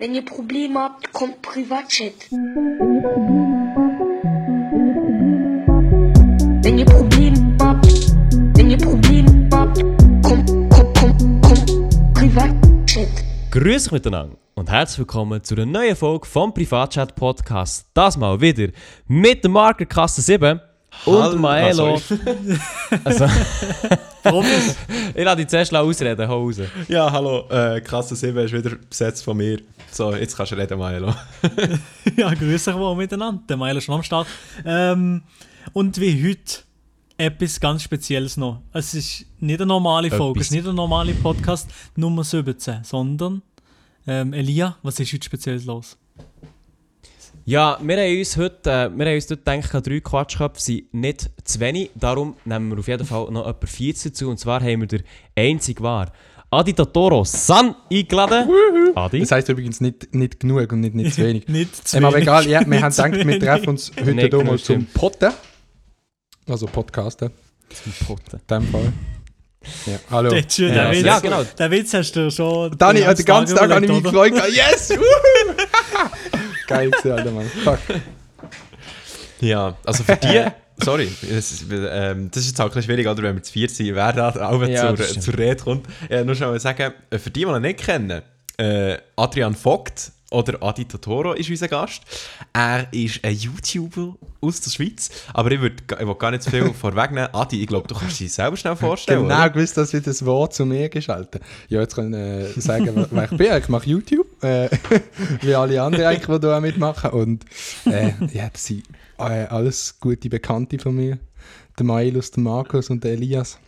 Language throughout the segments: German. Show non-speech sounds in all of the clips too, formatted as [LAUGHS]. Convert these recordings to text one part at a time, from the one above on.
Wenn ihr Probleme habt, kommt Privatchat. Wenn ihr Probleme habt, wenn ihr Probleme habt, kommt, kommt, kommt, kommt Privatchat. Grüß euch miteinander und herzlich willkommen zu einer neuen Folge vom Privatchat Podcast. Das mal wieder mit der Marker Kasse 7 und Hallo. Maelo. Ah, [LAUGHS] also, [LAUGHS] ich lasse dich zuerst ausreden, hau raus. Ja, hallo, äh, Klasse 7 ist wieder besetzt von mir. So, jetzt kannst du reden, Milo. [LAUGHS] ja, grüß euch wohl miteinander. Der Meiler ist schon am Start. Ähm, und wie heute etwas ganz Spezielles noch. Es ist nicht eine normale Folge, es ist nicht ein normaler Podcast Nummer 17, sondern ähm, Elia, was ist heute speziell los? Ja, wir haben uns heute, äh, wir haben uns dort gedacht, drei Quatschköpfe sind nicht zu wenig. Darum nehmen wir auf jeden Fall noch etwa 14 zu. Und zwar haben wir den einzig wahr. Adi Totoro San eingeladen. Adi? Das heisst übrigens nicht, nicht genug und nicht, nicht zu wenig. [LAUGHS] Nicht zu ähm, aber wenig. egal, ja, [LAUGHS] wir haben gedacht, wir treffen uns heute Nicht hier mal zum Potten. Also Podcasten, Potten. in dem Fall. Ja, hallo. Der, der, Ja, Witz, ja, genau. der Witz hast du schon. Dani, den ganzen Tag habe ich mich gefreut. Yes! [LAUGHS] wuhu! Geil gewesen, Alter, Mann. Fuck. Ja, also für die, [LAUGHS] sorry, das ist, ähm, das ist jetzt auch bisschen schwierig, oder, wenn wir zu viert sind, wer da auch Ja, zur, zur Rede kommt. Ja, nur schon mal sagen, für die, die ihn nicht kennen, äh, Adrian Vogt oder Adi Totoro ist unser Gast. Er ist ein YouTuber aus der Schweiz, aber ich, würd, ich gar nicht zu viel [LAUGHS] vorwegnehmen. Adi, ich glaube, du kannst dich selber schnell vorstellen, Genau oder? gewusst, dass wir das Wort zu mir geschaltet Ja, jetzt ich äh, sagen, wer- ich bin. Ich mache YouTube, äh, [LAUGHS] wie alle anderen eigentlich, die da mitmachen. Und äh, ja, das sind äh, alles gute Bekannte von mir. Der Mailus, der Markus und der Elias.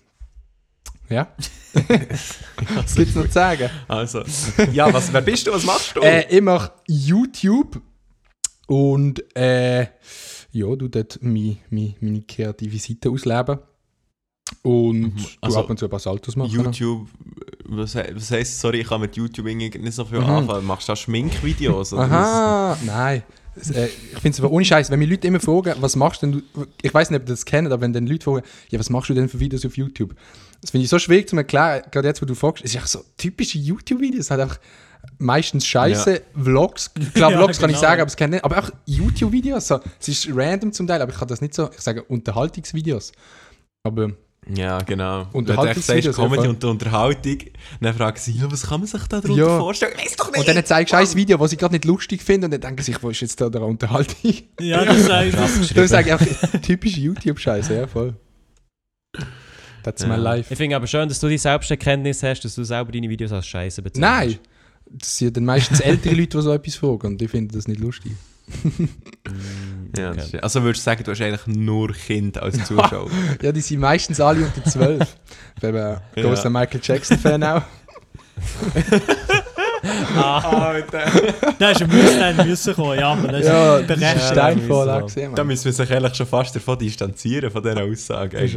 Ja. [LAUGHS] Was gibt's noch zu sagen? Also, ja, was, wer bist du, was machst du? Äh, ich mache YouTube und äh, ja, du dort meine, meine, meine kreative Seite ausleben. Und Also, du ab und zu ein paar Saltos machen. YouTube, was, he- was heisst, sorry, ich kann mit YouTube irgendwie nicht so viel Mhm. anfangen. Machst du da Schminkvideos? oder Aha, nein. Äh, ich finde es aber ohne Scheiß, wenn mich Leute immer fragen, was machst denn du, ich weiß nicht, ob ihr das kennt, aber wenn dann Leute fragen, ja, was machst du denn für Videos auf YouTube? Das finde ich so schwierig zu erklären, gerade jetzt, wo du fragst, es ist einfach so typische YouTube-Videos, halt einfach meistens Scheiße, Vlogs, klar, [LAUGHS] Ja, Vlogs kann ich genau. sagen, aber es kennt nicht, aber auch YouTube-Videos, so, es ist random zum Teil, aber ich kann das nicht so, ich sage Unterhaltungsvideos. Aber? Ja, genau. Wenn du Unterhaltungsvideos, Comedy ja, und Unterhaltung, dann fragen sie, ja, was kann man sich da darunter Ja. vorstellen? Weiß doch nicht! und dann zeigst du ein Video, was ich gerade nicht lustig finde und dann denken sich, wo ist jetzt da der Unterhaltung? Ja, das sage ich. Das, Das ist eigentlich auch typische YouTube-Scheiße, ja, voll. That's my Ja. life. Ich finde aber schön, dass du die Selbsterkenntnis hast, dass du selber deine Videos als Scheiße bezeichnest. Nein! Das sind dann meistens ältere Leute, die so etwas fragen und die finden das nicht lustig. [LAUGHS] ja, Okay. das ist- also würdest du sagen, du hast eigentlich nur Kind als [LAUGHS] Zuschauer? Ja, die sind meistens alle unter 12. Ich bin ein großer Michael Jackson-Fan auch. [LAUGHS] Alter! da ist ein Müslein müssen kommen, ja, aber das ist Ja, berechtigt. ist Steinvorlage. gesehen, Da müssen wir sich eigentlich schon fast davon distanzieren, von dieser Aussage. Das ist.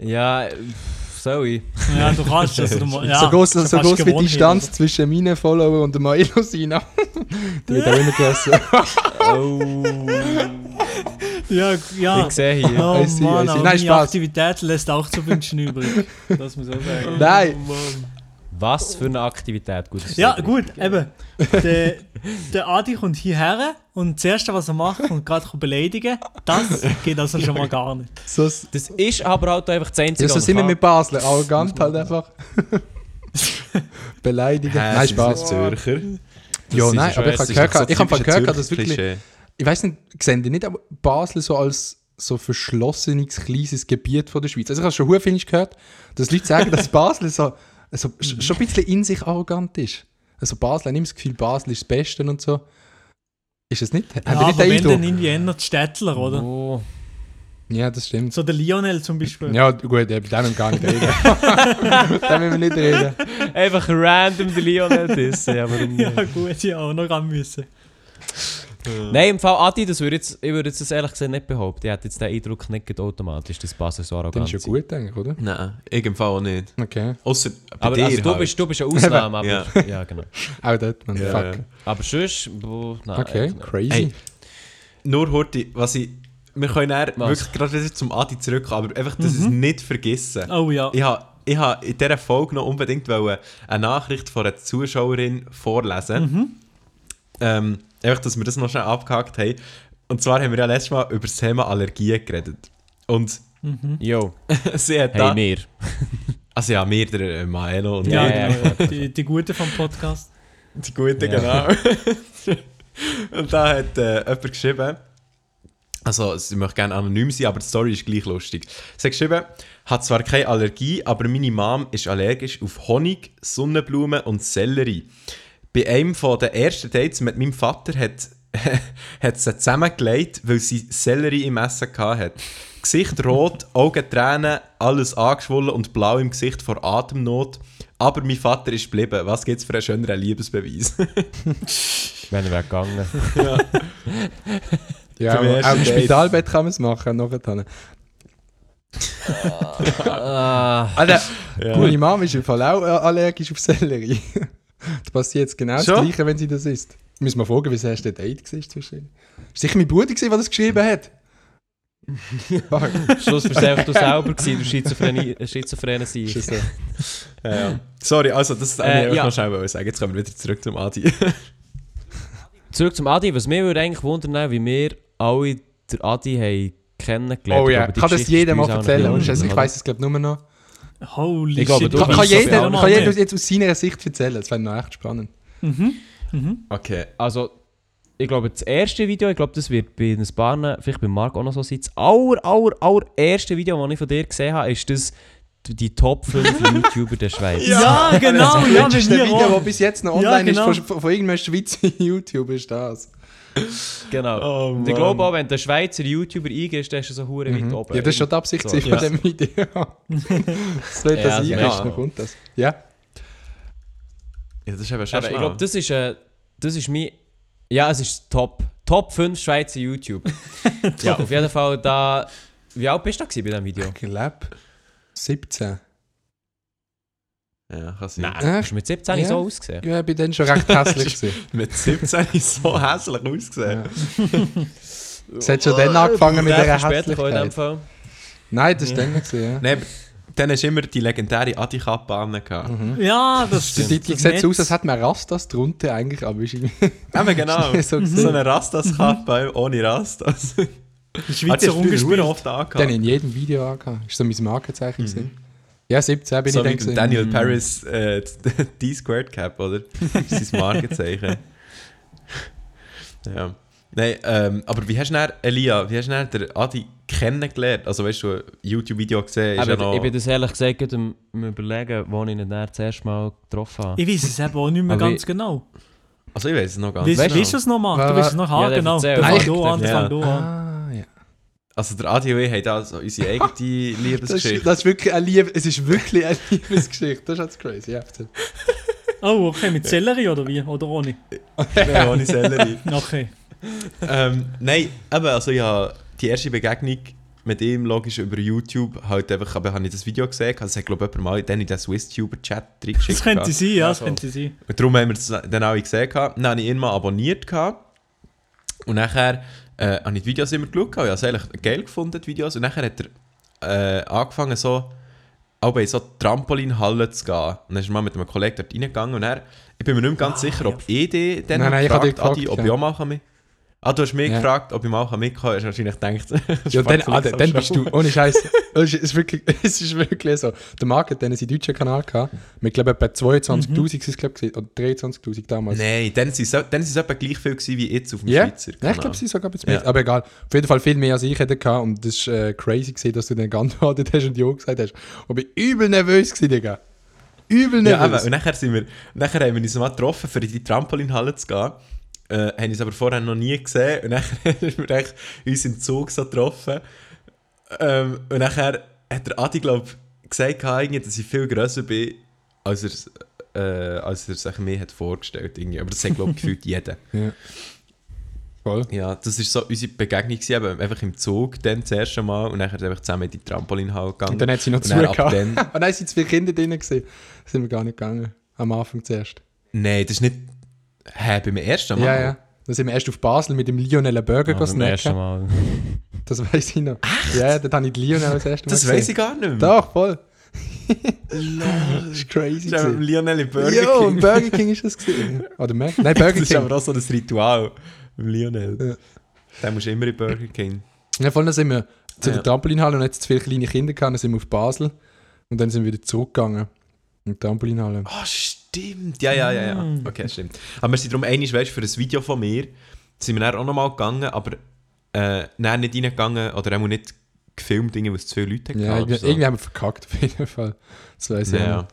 Ja, ich? Ja, du kannst das. Du, [LAUGHS] ja, so groß, so groß wie die Distanz hier, zwischen meinen Follower und dem Milo Sina. [LAUGHS] die wird auch immer grösser. [LAUGHS] Oh? Ja, ja. ich sehe hier. Oh I see, I Mann, see. aber Nein, Spaß. Aktivität lässt auch zu wünschen übrig. Das muss ich auch sagen. Nein! Was für eine Aktivität, gut. ist Ja, gut, eben. Der, der Adi kommt hierher und das Erste, was er macht, kommt gerade beleidigen. Das geht also schon mal gar nicht. [LAUGHS] So, Das ist aber halt einfach das Einzige, ja, so sind wir mit Basler. Arrogant halt einfach. [LAUGHS] Beleidigen. Hä, Nein, Spaß. Zürcher. Ja, nein, aber ich habe gehört, so ich habe gehört, dass wirklich, ich weiß nicht, sehen die nicht aber Basel so als so verschlossenes, kleines Gebiet von der Schweiz? Also ich habe schon viel gehört, dass Leute sagen, dass Basel so, so sch- schon ein bisschen in sich arrogant ist. Also Basel, ich habe immer das Gefühl, Basel ist das Beste und so. Ist es nicht? Ja, Haben aber nicht den wenn dann irgendwie ändert die Städtler, oder? Oh, Ja, das stimmt. So der Lionel zum Beispiel. Ja, gut, über den müssen wir gar nicht reden. [LAUGHS] den müssen wir nicht reden. einfach random den Lionel dissen, ja, Ja, gut, ja, auch noch ran müssen. Nein, im Fall Adi, das würde jetzt, ich würde jetzt das ehrlich gesagt nicht behaupten. Ich hätte jetzt den Eindruck nicht automatisch, dass Basel so arrogant ist ja ist. gut eigentlich, oder? Nein, ich im Fall auch nicht. Okay. Außer bei Aber dir also, du, halt. bist, du bist eine Ausnahme, aber Ja. [LAUGHS] ja. genau. Auch dort, man. Ja, Fuck. ja. Aber sonst, wo, nein, Okay, crazy. Hey. Nur Horti, was ich... Wir können dann Was? wirklich gerade wieder zum Adi zurückkommen, aber einfach, dass ich es nicht vergessen. Oh ja. Ich habe ich ha in dieser Folge noch unbedingt wollen eine Nachricht von einer Zuschauerin vorlesen. Ähm, einfach, dass wir das noch schnell abgehakt haben. Und zwar haben wir ja letztes Mal über das Thema Allergien geredet. Und Jo, [LAUGHS] sie hat da... hey, mir. [LAUGHS] Also ja, wir, der äh, Maelo und Ja, Ja, ja. Die, die Guten vom Podcast. die Guten, Ja. genau. [LAUGHS] und da hat äh, jemand geschrieben, also sie möchte gerne anonym sein, aber die Story ist gleich lustig. Sie hat geschrieben, hat zwar keine Allergie, aber meine Mom ist allergisch auf Honig, Sonnenblumen und Sellerie. Bei einem von den ersten Dates mit meinem Vater hat, [LAUGHS] hat sie zusammengelegt, weil sie Sellerie im Essen hatte. Gesicht rot, Augen Tränen, alles angeschwollen und blau im Gesicht vor Atemnot. Aber mein Vater ist geblieben. Was gibt's für einen schöneren Liebesbeweis? [LAUGHS] Wenn er weggegangen. Ja, [LAUGHS] Beim aber auch im Date. Spitalbett kann man es machen, nachher. Ah, Alter, Ja. meine Mom ist im Fall auch äh, allergisch auf Sellerie. [LAUGHS] das passiert jetzt genau das Schon? Gleiche, wenn sie das isst. Müssen wir fragen, wie das erste Date war zwischen ihnen. Ist sicher mein Bruder, der das geschrieben hat? [LAUGHS] Schluss war einfach du selber, gewesen, du Schizophrenie, äh, Schizophrene sein. Ist das so? [LAUGHS] Ja, ja. Sorry, also das wollte Äh, ich ja. noch schnell sagen. Jetzt kommen wir wieder zurück zum Adi. Zurück zum Adi, was mich würde eigentlich wundern, wie wir alle den Adi haben kennengelernt. Oh ja, die kann das jedem ist mal erzählen? Ich weiß es glaube nur noch. Holy Ich glaube, shit. Kann, kann jeder, kann jeder jetzt aus seiner Sicht erzählen? Das wäre noch echt spannend. Okay. Also, ich glaube, das erste Video, ich glaube, das wird bei ein paar, vielleicht bei Marc auch noch so sein. Das aller, aller, aller erste Video, das ich von dir gesehen habe, ist das die Top 5 [LAUGHS] YouTuber der Schweiz. Ja, genau. das Ja, ist bei ein mir Video, das bis jetzt noch Ja, online genau. ist, von, von irgendeinem Schweizer [LAUGHS] YouTuber ist das. [LAUGHS] Genau. Oh, ich glaube auch, wenn der Schweizer YouTuber eingehst, dann ist er so hure weit oben. Mhm. Ja, das ist schon die Absicht So, von ja. dem Video. [LAUGHS] [LAUGHS] das wird Ja, das also, ja. dann kommt das. Ja. Ja, das ist eben schon Aber ich glaube, das ist, äh, das ist mein. Ja, es ist Top. Top 5 Schweizer YouTube. ja, auf jeden Fall da. Wie alt bist du da bei diesem Video? Ich glaube 17. Ja, kann sein. Nein, Äh, hast du mit 17 ja. so ausgesehen? Ja, ich bin dann schon recht hässlich gewesen. [LAUGHS] Mit 17 ist so hässlich ausgesehen. [LAUGHS] Es hat schon dann angefangen mit Der dieser Hässlichkeit. Nein, das war dann gewesen, ja. Nein, dann hast du immer die legendäre Adi-Kappe an. gehabt. Ja, das stimmt. die, die sieht so aus, als hätte man Rastas drunter eigentlich, aber ist irgendwie [LAUGHS] Eben genau. so so gesehen. eine Rastas-Kappe ohne Rastas. Die Schweizer früher umgespielt. oft Dann angehabt. in jedem Video angehabt. Ist so mein Markenzeichen gewesen. Ja, 17 bin So ich dann der gewesen. Daniel Paris äh, [LAUGHS] D-Squared Cap, oder? Das ist sein Markenzeichen. ja. Nein, ähm, aber wie hast du dann, Elia, wie hast du dann den Adi kennengelernt? Also weißt du, ein YouTube-Video gesehen, ist Aber ja noch... ich bin das ehrlich gesagt gerade am überlegen, wo ich ihn dann das erste Mal getroffen habe. Ich weiß es eben auch nicht mehr Aber ganz genau. Also ich weiß es noch ganz Weißt weißt du es noch mal? Ja, Du weißt es noch ja, ja, genau. erzähl. Fang du an, fang du an. Ah, ja. Also der Adi und ich haben da so unsere eigene [LAUGHS] Das ist, Liebesgeschichte. das ist wirklich eine Liebe, es ist wirklich eine Liebesgeschichte. Das ist jetzt crazy. [LAUGHS] Oh, okay, mit Sellerie oder wie? Oder ohne? Nein, [LAUGHS] ohne Sellerie. Okay. ähm, nein, eben, also ja, die erste Begegnung mit ihm logisch über YouTube, halt einfach, aber habe ich das Video gesehen, also hat glaube ich jemand mal dann in den SwissTuber-Chat reingeschickt. Das könnte sein, ja, das Ja, könnte sein. Und darum haben wir es dann alle gesehen. Dann habe ich ihn mal abonniert. gehabt. Und nachher äh, habe ich die Videos immer geschaut. Ich habe es eigentlich geil gefunden, die Videos. Und nachher hat er äh, angefangen, so, auch in so Trampolinhalle zu gehen. Und dann ist er mal mit einem Kollegen dort reingegangen. Und er, ich bin mir nicht mehr ganz sicher, ob ich dich dann Nein, nein, ich gefragt, habe dich gefragt, Adi, ob ja. ich auch mal mit Ah, du hast mich Ja. gefragt, ob ich mal mitkommen kann. Hast wahrscheinlich gedacht, [LAUGHS] Ja, dann, ah, ich dann, dann bist du, ohne Scheiß. [LAUGHS] es, ist wirklich, [LAUGHS] es ist wirklich so. Der Marc hat dann seinen deutschen Kanal gehabt. Mit, glaube etwa 22.000 Mhm. es, glaube ich, oder 23.000 damals. Nein, dann sind es dann sind es etwa gleich viel gewesen wie jetzt auf dem Ja, Schweizer ja, ich Kanal. glaube, sie sogar ein bisschen Ja. mehr. Aber egal. Auf jeden Fall viel mehr als ich hätte gehabt. Und das ist äh, crazy gewesen, dass du dann geantwortet hast und Ja gesagt hast. Und ich bin übel nervös gewesen, Digga. Übel Ja, eben. nervös. Und nachher, sind wir, nachher haben wir uns mal getroffen, für in die Trampolinhalle zu gehen. Äh, haben uns aber vorher noch nie gesehen. Und nachher haben wir uns im Zug so getroffen. Ähm, und nachher hat der Adi, glaube ich, gesagt, gehabt, dass ich viel grösser bin, als er, äh, als er sich mir hat vorgestellt irgendwie. Aber das sagt, glaube ich, [LAUGHS] gefühlt jeder. Voll. Ja, das war so unsere Begegnung, gewesen, einfach im Zug, dann das erste Mal. Und wir einfach zusammen in die Trampolinhalle gegangen. Und dann hat sie noch dann ab zugehört. dann- dann sind zwei Kinder drin gewesen. Sind wir gar nicht gegangen. Am Anfang zuerst. Nein, das ist nicht... Hä, beim ersten Mal? Ja, ja. Dann sind wir erst auf Basel mit dem Lionel Burger Ah, beim ersten snacken. Mal. [LAUGHS] Das weiß ich noch. Ja, ja, dort habe ich die Lionel das erste Mal Das weiß ich gar nicht mehr. Doch, voll. [LAUGHS] das ist crazy. Das ist. Lionel Burger Ja, King. und Burger King ist das gesehen. Oder Mac? [LAUGHS] Nein, Burger Das ist King. aber auch so ein Ritual. Beim Lionel. Ja. Der muss immer in Burger King. Ja, vorhin sind wir zu Ah, der ja. Trampolinhalle und jetzt zu viele kleine Kinder gehabt, dann sind wir auf Basel und dann sind wir wieder zurückgegangen. In die Trampolinhalle. Ah, stimmt. Ja, ja, ja, ja. Okay, stimmt. Aber wir sind darum einig, weißt für ein Video von mir sind wir dann auch nochmal gegangen, aber äh, dann nicht reingegangen oder auch nicht gefilmt, irgendwie, weil es zu viele Leute Ja, hatten irgendwie, oder so. irgendwie haben wir verkackt [LAUGHS] auf jeden Fall. Das weiß ich Ja, ja.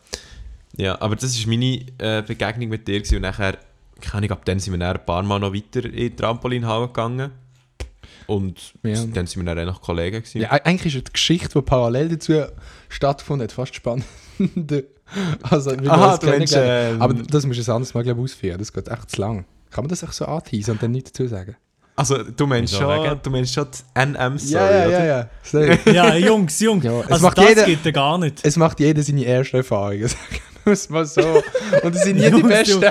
ja, aber das war meine äh, Begegnung mit dir gewesen. und nachher, keine Ahnung, ab dann sind wir dann ein paar Mal noch weiter in die Trampolinhalle gegangen und Ja. dann sind wir dann auch noch Kollegen gewesen. Ja, e- eigentlich ist die Geschichte, die parallel dazu stattgefunden hat, fast spannend. [LAUGHS] also, wir Aha, du meinst, ähm, Aber das musst du ein anderes Mal glaub, ausführen. Das geht echt zu lang. Kann man das auch so anteasen und dann nichts dazu sagen? Also, du meinst, schon, wegen? du meinst schon die NM-Story, oder? ja. Sorry. [LAUGHS] Ja, Jungs, Jungs. Ja, es also macht das jeder- geht ja gar nicht. es macht jeder seine ersten Erfahrungen, [LAUGHS] sagen wir es mal so. Und es sind nie die Jungs, besten.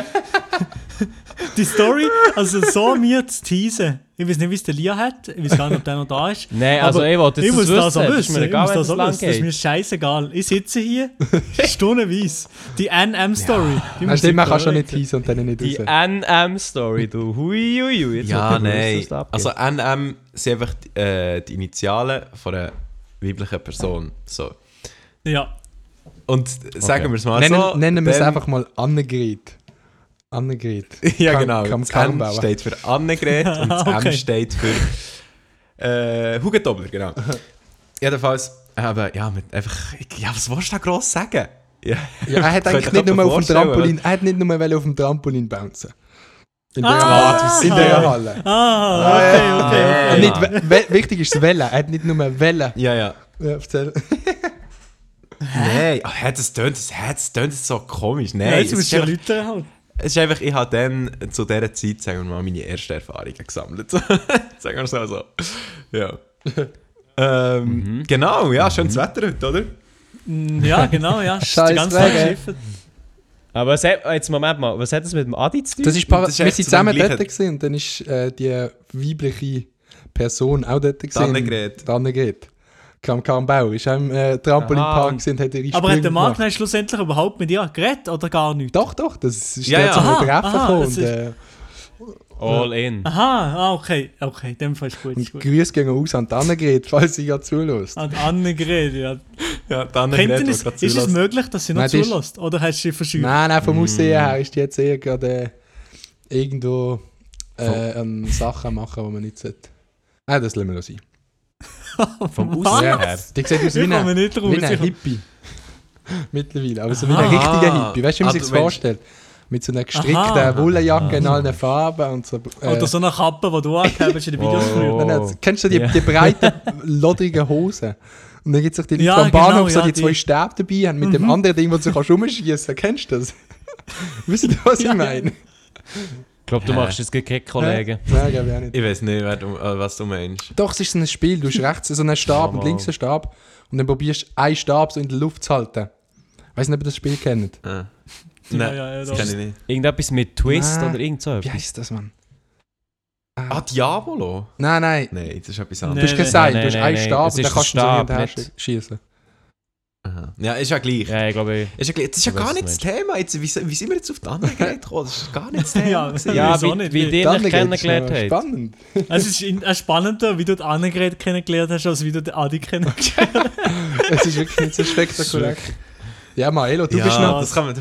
[LAUGHS] Die Story, also so mir zu teasen. Ich weiß nicht, wie es der Lia hat. Ich weiß gar nicht, ob der noch da ist. Nein, also ich wollte ich muss das das wissen. Das ist wissen. mir Ich egal, muss wenn das lang wissen. Das ist mir scheißegal. Ich sitze hier, [LAUGHS] stundenweise. Die NM-Story. die muss stimmt, ich man kann schon nicht teasen und dann nicht Die raus. NM-Story, du. Hui, hui, hui. Jetzt Ja, ich nein. abgeht. Also NM sind einfach die, äh, die Initialen von einer weiblichen Person. So. Ja. Und sagen wir es mal Nennen, so. nennen wir es einfach mal Annegret. Annegret. [LAUGHS] Ja, Kam- genau. kam das kaum N bauen. steht für Annegret [LAUGHS] und das Okay. M steht für äh, Hugentobler, genau. [LAUGHS] Jedenfalls, aber ja, mit einfach, ja, was willst du da gross sagen? Ja, Ja, er hat eigentlich nicht nur auf dem Trampolin, er hat nicht nur wollen auf dem Trampolin bouncen. In der, Ah, in der Halle. Ah, okay, okay. ja, Und ja. nicht, we- wichtig ist das Wellen. Er hat nicht nur Wellen. Ja, ja. Ja, erzähl. Nein, ach, das tönt das, das so komisch. Nein, Ja, jetzt es, musst ist du ja Leute halt. Es ist einfach, ich habe dann zu dieser Zeit, sagen wir mal, meine ersten Erfahrungen gesammelt. [LAUGHS] sagen wir es mal so. Ja. [LAUGHS] ähm, Genau, ja, schönes Wetter heute, oder? Mm, Ja, genau, ja. Es [LAUGHS] ist Scheiß die ganze Zeit Regen. geschifft. Aber was hat, jetzt Moment mal, was hat das mit dem Adi zu tun? Das ist Das ist wir dem zusammen dort gewesen, und dann ist äh, die weibliche Person auch dort gewesen. Annegret. Die Annegret. Kam kaum Bauer. Ist im äh, Trampolinpark und hat ihre Aber hat der Marc dann schlussendlich überhaupt mit ihr geredet oder gar nicht? Doch, doch. Das ist Ja, ja, ja. zu einem Aha, Treffen aha, Und, ist- äh, All in. Aha, ah, okay. Okay, in dem Fall ist gut. Ist und gut. Grüße gehen aus an die Annegret, falls sie ja zulässt. An Annegret, ja. Ja, die Annegret, die es, ist es zulässt. möglich, dass sie noch Nein, die ist- zulässt? Oder hast du sie verschüttet? Nein, nein, vom Mm. Aussehen her ist die jetzt eher gerade äh, irgendwo äh, an Sachen machen, die man nicht sollte. Nein, das lassen wir noch sein. [LAUGHS] Vom? Aussehen her. Die sieht aus wie ein, nicht raus. wie ein Hippie. Mittlerweile. Aber so wie ein richtiger Hippie. Weißt du, wie man sich das meinst- vorstellt? Mit so einer gestrickten Aha. Wollenjacke in allen Farben und so. Äh, Oder so eine Kappe, die du angehabt hast in den Videos Oh. früher. Nein, nein, kennst du die, Ja. die breiten, lodrigen Hosen? Und dann gibt es die Leute, Ja, die am Bahnhof genau, so ja, die zwei die- Stäbe dabei haben, mit dem anderen Ding, wo du kannst rumschießen Kennst du das? [LAUGHS] Wisst ihr, was ich meine? Ich glaube, du Hä? machst das gegen Kollegen. Nein, glaube ich auch nicht. Ich weiß nicht, du, äh, was du meinst. Doch, es ist so ein Spiel. Du hast rechts so einen Stab und links einen Stab. Und dann probierst du einen Stab so in der Luft zu halten. Weißt du nicht, ob ihr das Spiel kennt? Ah. Ja, Nein, ja, ja, das kenne ich nicht. Irgendetwas mit Twist Nein. oder irgend so Wie heißt das, Mann? Ah, Diabolo? Nein, nein. Nein, das ist etwas Du Nee, anderes. hast nee. Seil, Nein, du hast einen Stab und dann kannst du so schießen. Aha. Ja, ist ja gleich. Ja, ich glaube, Ist ja, gleich. das ist ja Ich gar nicht du das Thema. Jetzt, wie, wie sind wir jetzt auf die andere [LAUGHS] Gerät gekommen? Das ist gar nicht das [LAUGHS] Thema. Ja, gewesen. ja, wie, nicht? wie Wie- die Dann dich kennengelernt haben. Spannend. [LAUGHS] Es ist in- äh, spannender, wie du die Annegret kennengelernt hast, als wie du den Adi kennengelernt hast. Es ist wirklich nicht so spektakulär. Ja, Maelo, du ja, bist noch... das kann man...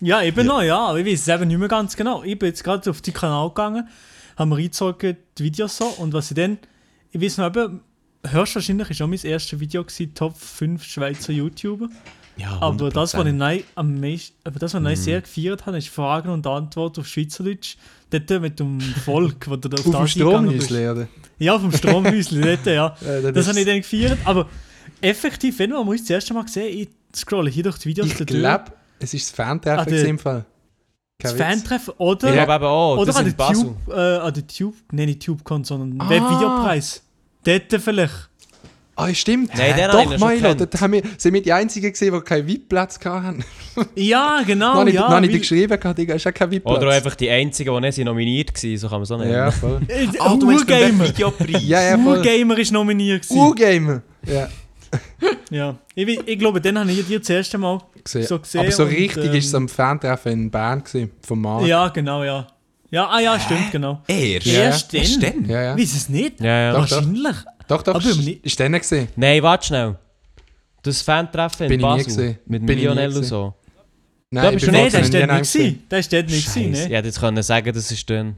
Ja, eben Ja. noch, ja. Aber ich weiß es eben nicht mehr ganz genau. Ich bin jetzt gerade auf den Kanal gegangen, haben mir reingezogen, die Videos so. Und was ich dann, ich weiß noch eben, hörst wahrscheinlich, ist auch mein erstes Video gewesen, Top 5 Schweizer YouTuber. Ja, Aber das, was ich 100%. neu, am meisten, aber das, was ich neu sehr gefeiert habe, ist Fragen und Antworten auf Schweizerdeutsch. Dort mit dem [LAUGHS] Volk, wo du da auf, Auf dem. Stromhäusli, oder? Ja, auf dem Stromhäusli, [LAUGHS] dort, ja. Äh, Das habe ich dann gefeiert. Aber effektiv, wenn man das erste Mal gesehen, ich scrolle hier durch die Videos Ich glaube, es ist das Fantreffen Ah, der- gewesen im Fall. das. Fantreffen oder, Ich glaube eben auch, oder das an in der. Tube, äh, an der Tube, nein, nicht TubeCon, sondern Ah. Webvideopreis. Dort vielleicht. Ah, stimmt. Nein, den Doch, Milo, dort haben wir, sind wir die Einzigen gesehen, die keinen VIP-Platz hatten. [LAUGHS] Ja, genau, Noch habe ich, ja. noch weil- dir geschrieben, Digga, ist ja kein VIP-Platz. Oder auch einfach die Einzigen, die nicht nominiert waren, so kann man es auch nennen. Ja, voll. Äh, Ah, du meinst beim Urgamer. Videopreis? Ja, ja, voll. Urgamer ist nominiert. Urgamer. Ja. [LAUGHS] Ja. Ich, ich glaube, dann habe ich die das erste Mal gesehen. so gesehen. Aber so richtig ähm, ist es am Fantreffen in Bern gewesen, vom Markt. Ja, genau, ja. Ja, ah ja, stimmt, genau. Erst? Ja. Erst Erst dann? dann? ja. ja. Wie ist es nicht? Ja, ja. Doch, doch. Wahrscheinlich. Doch, doch, Aber ist, nicht- ist dann gesehen. Nein, warte schnell. Das Fan-Treffen Bin in ich nie Basel. Mit Bin ich Lionel und so. Nein, Da ich bist bin du das war nie dort nicht. gesehen. gewesen. Das war dort nicht. Scheiße. gewesen, Ich ne? hätte jetzt können sagen, das ist dann...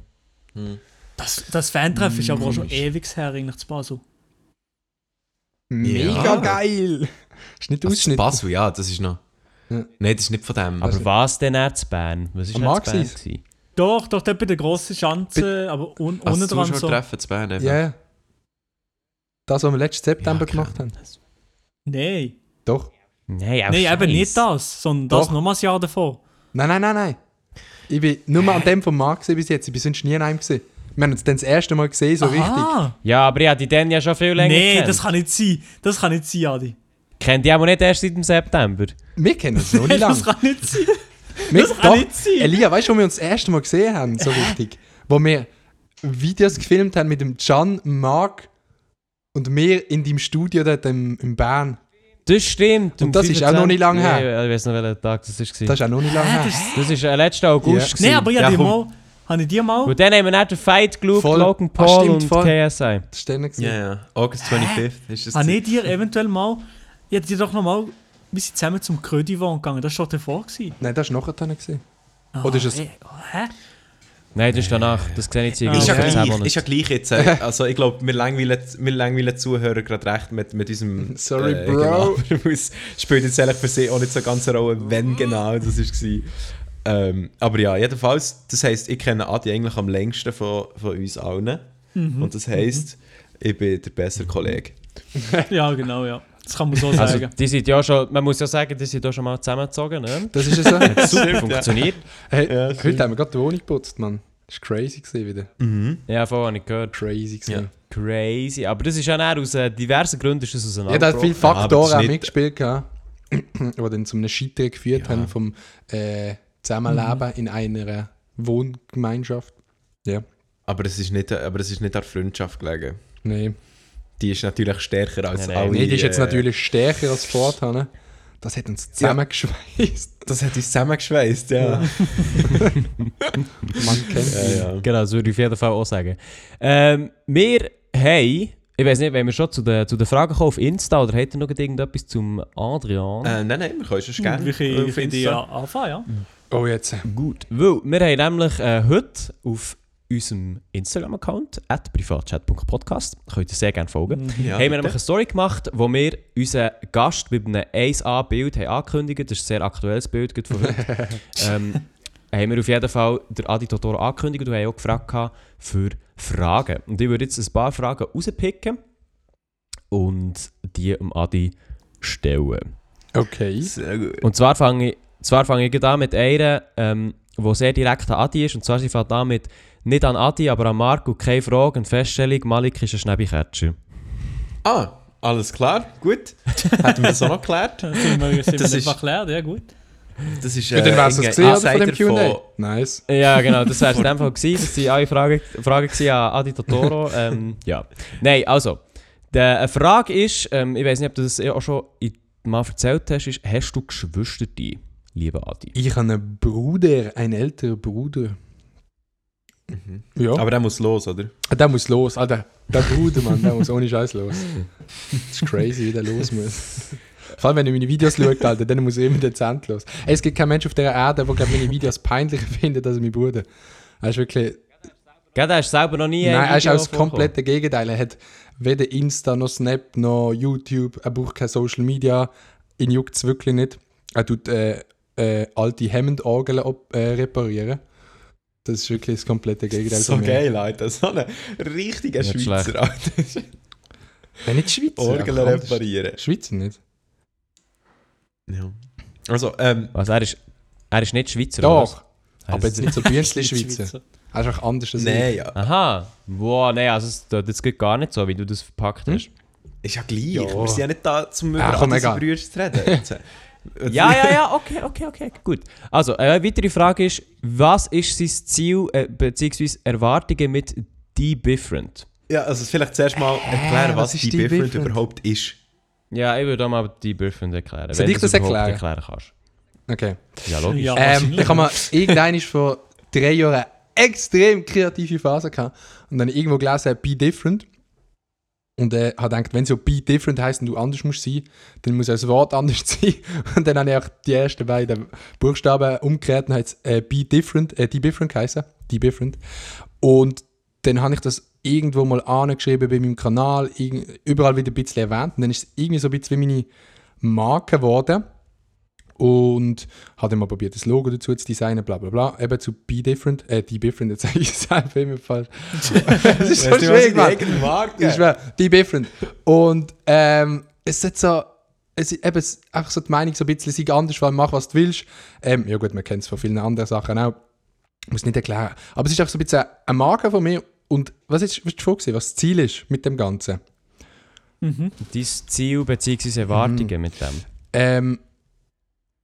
Das, das Fantreffen ist aber auch Mm. schon ewig her eigentlich zu Basel. Mega Ja. geil! Ist nicht Also Ausschnitt. Basel, ja, das ist noch... Ja. Nein, das ist nicht von dem. Aber was denn er zu Bern? Was ist Markt zu Bern? Doch, doch, dort bei der grossen Schanze, aber un also unten dran so. Zuschauertreffen zu Bern. Ja, ja. Das, was wir letzten September Ja, gemacht haben. Nein. Doch. Nein, auch Nein, eben nicht das, sondern das Doch. nochmals ein Jahr davor. Nein, nein, nein, nein. Ich bin nur an dem vom Markt bis jetzt. Ich bin sonst nie in einem gesehen. Wir haben uns dann das erste Mal gesehen, so richtig. Aha. Ja, aber ich habe die dann ja schon viel länger Nein, gekannt. das kann nicht sein. Das kann nicht sein, Adi. Kennt die aber nicht erst seit dem September. Wir kennen uns noch nicht [LAUGHS] lange. Das kann nicht sein. Das kann doch. nicht sein. Elia, weißt du, wo wir uns das erste Mal gesehen haben, so richtig? Wo wir Videos gefilmt haben mit dem Can, Marc und mir in deinem Studio dort im, in Bern. Das stimmt. Und das ist auch noch nicht lange her. Ja, ich weiß noch, welcher Tag das war. Das ist auch noch nicht lange her. das ist äh, letzten August. Ja. gewesen. Nein, aber ich Ja, habe mal. Habe ich die mal? Und dann haben wir nicht den Fight geschaut, Voll. Logan Ah, Paul stimmt, und voll. KSI. Das ist dann. Ja, ja. August 25th ist das. Habe ich dir eventuell mal. Ich hätte dir doch noch mal. Wir sind zusammen zum Krödivon gegangen. Das war schon davor. Gewesen. Nein, das war nachher dann. Gewesen. Oder ist es- ey, Hä? Nein, das ist danach. Das sehe ich jetzt Ist ja, gleich, ist ja gleich jetzt. Äh, [LAUGHS] also ich glaube, wir langweilen, wir langweilen Zuhörer gerade recht mit, mit unserem... Sorry, äh, Bro. Genau, [LAUGHS] es spielt jetzt ehrlich für sie auch nicht so eine ganze Rolle, wenn genau das war. Ähm, aber ja, jedenfalls, das heisst, ich kenne Adi eigentlich am längsten von, von uns allen. Mhm. Und das heisst, ich bin der bessere Kollege. [LAUGHS] Ja, genau, ja. Das kann man so Also, sagen. die sind ja schon, man muss ja sagen, die sind ja schon mal zusammengezogen, ne? Das ist es so. [LAUGHS] Super, funktioniert. hey, Ja, heute stimmt. haben wir gerade die Wohnung geputzt, Mann. Das war crazy gewesen wieder. Mhm. Ja, vorher habe ich gehört. Crazy gewesen. Crazy. Aber das ist ja dann aus äh, diversen Gründen ist das Ja, auseinander. da hat viele Ja, Faktoren auch mitgespielt, [CLEARS THROAT] die dann zu einem Scheitern geführt Ja. haben vom äh, Zusammenleben in einer Wohngemeinschaft. Aber es ist nicht, aber es ist nicht an Freundschaft gelegen. Nein. Die ist natürlich stärker als Nein, nein. alle. Nee, die ist jetzt äh, natürlich stärker als vorher. Das hat uns zusammengeschweißt. [LAUGHS] Das hat uns zusammengeschweißt, ja. [LAUGHS] Man kennt ja, ihn. ja. Genau, das würde ich auf jeden Fall auch sagen. Ähm, wir haben, ich weiß nicht, wenn wir schon zu den, zu den Fragen kommen auf Insta oder hat ihr noch irgendetwas zum Adrian? Äh, nein, nein, wir können es gerne. Wir können auf wir können die Insta. ja anfangen, ja. Oh, jetzt. Gut. Weil wir haben nämlich äh, heute auf unserem Instagram-Account privatchat.podcast, könnt ihr sehr gerne folgen, Ja, haben wir nämlich eine Story gemacht, wo wir unseren Gast mit einem 1A-Bild haben angekündigt Das ist ein sehr aktuelles Bild gerade von heute. [LAUGHS] ähm, haben wir auf jeden Fall der Adi Totoro angekündigt und haben auch gefragt für Fragen. Und ich würde jetzt ein paar Fragen rauspicken und die dem Adi stellen. Okay. Sehr gut. Und zwar fange ich, zwar fange ich an mit einer, ähm, die sehr direkt an Adi ist. Und zwar sie fängt an mit nicht an Adi, aber an Marco. Keine Frage und Feststellung, Malik ist ein Schnäbiketscher. Ah, alles klar, gut. [LAUGHS] Hätten wir das auch noch geklärt. Sind wir, sind Das wir ist- einfach erklärt, ja gut. Das ist Ja, dann wär's das gesehen oder, von dem Q&A. Nice. Ja, genau, das wäre [LAUGHS] in dem Fall gewesen. Das waren alle Fragen, Fragen gewesen an Adi Totoro. [LAUGHS] Ähm, ja. Nein, also, die eine Frage ist, ähm, ich weiß nicht, ob du das auch schon in- mal erzählt hast, ist, hast du Geschwister, die, lieber Adi? Ich habe einen Bruder, einen älteren Bruder. Mhm. Ja. Aber der muss los, oder? Ah, Der muss los, Alter. Der Bruder, Mann, der muss ohne Scheiß los. [LAUGHS] Das ist crazy, wie der los muss. Vor allem, wenn ich meine Videos schaue, Alter, dann muss ich immer dezent los. Ey, es gibt keinen Mensch auf dieser Erde, der glaub, meine Videos peinlicher [LAUGHS] findet als mein Bruder. Er ist wirklich. Gell, du hast selber noch nie ein Nein, er ist auch das komplette Gegenteil. Er hat weder Insta noch Snap noch YouTube. Er braucht kein Social Media. Ihn juckt es wirklich nicht. Er tut äh, äh, alte Hammond-Orgeln äh, reparieren. Das ist wirklich das komplette Gegenteil So von mir. geil, Alter. So ein richtiger Nicht Schweizer, schlecht. Alter. Wenn nicht Schweizer. Orgeln reparieren. Schweizer nicht. Ja. Also, ähm, Was, er ist, er ist nicht Schweizer, oder? Doch. Aber jetzt nicht so [LAUGHS] Bünzli-Schweizer. Er ist einfach anders als ich. nein, ja. Aha. Boah, nein, also das, das geht gar nicht so, wie du das verpackt hast. Ist ja gleich. Ja. Wir sind ja nicht da, um Ja, über komm, andere. Brüder zu reden. [LAUGHS] Ja, ja, ja, okay, okay, okay, gut. Also, eine weitere Frage ist, was ist sein Ziel, äh, beziehungsweise Erwartungen mit Die Different? Ja, also vielleicht zuerst mal erklären, was was, ist die Different Different? überhaupt ist. Ja, ich würde auch mal die Boyfriend erklären. Soll wenn ich das überhaupt erklären? erklären kannst. Okay. Ja, logisch. Ja. Ähm, ich habe mal irgendwann vor drei Jahren eine extrem kreative Phase gehabt. Und dann irgendwo gelesen, be different. Und er hat gedacht, wenn so be different heisst und du anders musst sein, dann muss das Wort anders [LAUGHS] sein. Und dann habe ich auch die ersten beiden Buchstaben umgekehrt und hat äh, be different, äh, die different geheißen. Die different. Und dann habe ich das irgendwo mal angeschrieben bei meinem Kanal, überall wieder ein bisschen erwähnt. Und dann ist es irgendwie so ein bisschen wie meine Marke geworden. Und habe dann mal probiert, das Logo dazu zu designen, bla bla bla. Eben zu Be Different, äh, Die Different, jetzt sage ich es [LAUGHS] einfach immer falsch. [LAUGHS] Es ist so schwierig, Mann. Marke. Ich schwör, Be Different. Und ähm, es ist so, es ist eben einfach so die Meinung so ein bisschen, sei anders, weil mach was du willst. Ähm, ja gut, man kennt es von vielen anderen Sachen auch. Muss nicht erklären. Aber es ist auch so ein bisschen eine Marke von mir. Und was ist, was ist die Frage, gewesen, was das Ziel ist mit dem Ganzen? Mhm. Dein Ziel bzw. Erwartungen mit dem. Ähm,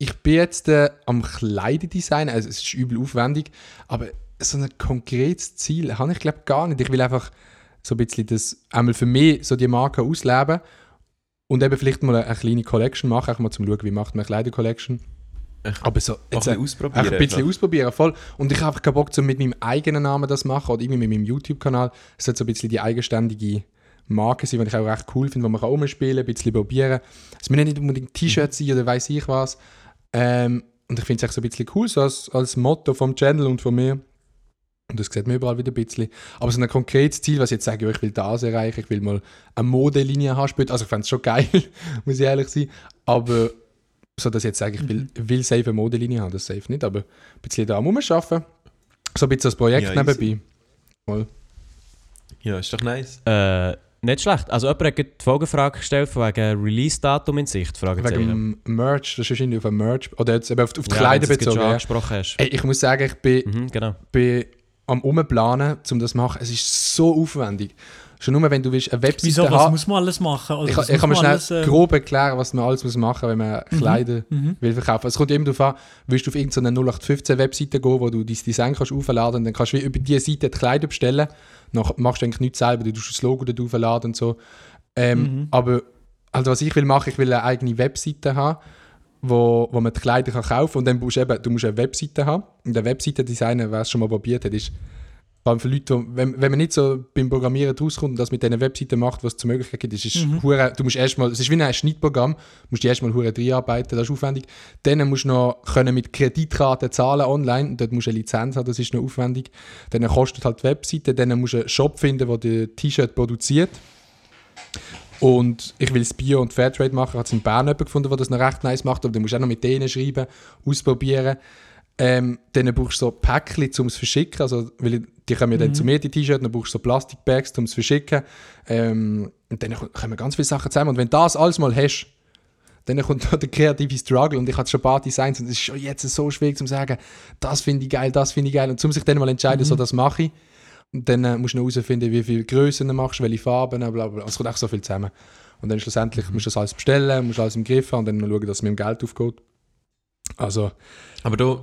ich bin jetzt äh, am Kleiderdesign, also es ist übel aufwendig, aber so ein konkretes Ziel habe ich glaube gar nicht. Ich will einfach so ein bisschen das, einmal für mich so die Marke ausleben und eben vielleicht mal eine, eine kleine Collection machen, einfach mal zum schauen, wie macht man eine Kleider-Collection. Aber so, Auch jetzt, ein äh, bisschen ausprobieren. Einfach ein bisschen ausprobieren, voll. Und ich habe einfach keinen Bock, so mit meinem eigenen Namen das machen oder irgendwie mit meinem YouTube-Kanal. Es sollte so ein bisschen die eigenständige Marke sein, die ich auch recht cool finde, wo man kann rumspielen kann, ein bisschen probieren. Es müssen nicht unbedingt T-Shirts sein oder weiß ich was. Ähm, und ich finde es echt so ein bisschen cool, so als, als Motto vom Channel und von mir. Und das sieht man überall wieder ein bisschen. Aber so ein konkretes Ziel, was ich jetzt sage, ja, ich will das erreichen, ich will mal eine Modelinie haben später. Also ich fände es schon geil, [LAUGHS] muss ich ehrlich sein. Aber so, dass ich jetzt sage, ich will, will safe eine Modelinie haben, das safe nicht. Aber ein bisschen da am Arbeiten. So ein bisschen das Projekt Ja, nebenbei. Ja, ist doch nice. Äh, nicht schlecht. Also jemand hat die Folgefrage gestellt von wegen Release-Datum in Sicht. Fragezeichen. Wegen Merch, das ist wahrscheinlich auf ein Merch, oder jetzt eben auf, auf die Ja, Kleider bezogen. schon angesprochen hast. Ey, ich muss sagen, ich bin, Mhm, genau. bin am Umplanen, um das zu machen. Es ist so aufwendig. Schon nur, wenn du willst, eine Webseite Wieso, was muss man alles machen? Also, Ich, was ich kann mir schnell alles, äh, grob erklären, was man alles muss machen muss, wenn man Kleider mhm. will verkaufen. Es kommt immer darauf an, willst du auf irgendeine 0815-Webseite gehen, wo du dein Design kannst aufladen und dann kannst du wie über diese Seite die Kleider bestellen. Dann machst du eigentlich nichts selber, du tust das Logo dort aufladen und so. Ähm, Mhm. Aber also was ich will machen, ich will eine eigene Webseite haben, wo, wo man die Kleider kann kaufen und dann musst du eben, du musst eine Webseite haben. Und der Webseite-Designer, wer es schon mal probiert hat, ist vor allem für Leute, wenn, wenn man nicht so beim Programmieren rauskommt und das mit diesen Webseiten macht, was es zur Möglichkeit gibt, ist, ist Mhm. hure- du musst erstmal, es ist wie ein Schnittprogramm, musst du erstmal hure reinarbeiten, das ist aufwendig. Dann musst du noch können mit Kreditkarten zahlen online, und dort musst du eine Lizenz haben, das ist noch aufwendig. Dann kostet halt die Webseite, dann musst du einen Shop finden, der die T-Shirt produziert. Und ich will das Bio und Fairtrade machen. Ich habe es in Bern jemanden gefunden, der das noch recht nice macht. Aber du musst auch noch mit denen schreiben, ausprobieren. Ähm, dann brauchst du so Päckchen, um es zu verschicken. Also, weil die kommen ja dann zu mir, die T-Shirts, dann brauchst du so Plastikbags, um es zu verschicken. Ähm, und dann kommen ganz viele Sachen zusammen. Und wenn du das alles mal hast, dann kommt da der kreative Struggle. Und ich hatte schon ein paar Designs und es ist schon jetzt so schwierig zu sagen, das finde ich geil, das finde ich geil. Und um sich dann mal entscheiden, so das mache ich. Und dann äh, musst du noch herausfinden, wie viele Größen du machst, welche Farben, bla bla bla. Es kommt echt so viel zusammen. Und dann schlussendlich musst du das alles bestellen, musst alles im Griff haben und dann noch schauen, dass es mit dem Geld aufgeht. Also, Aber du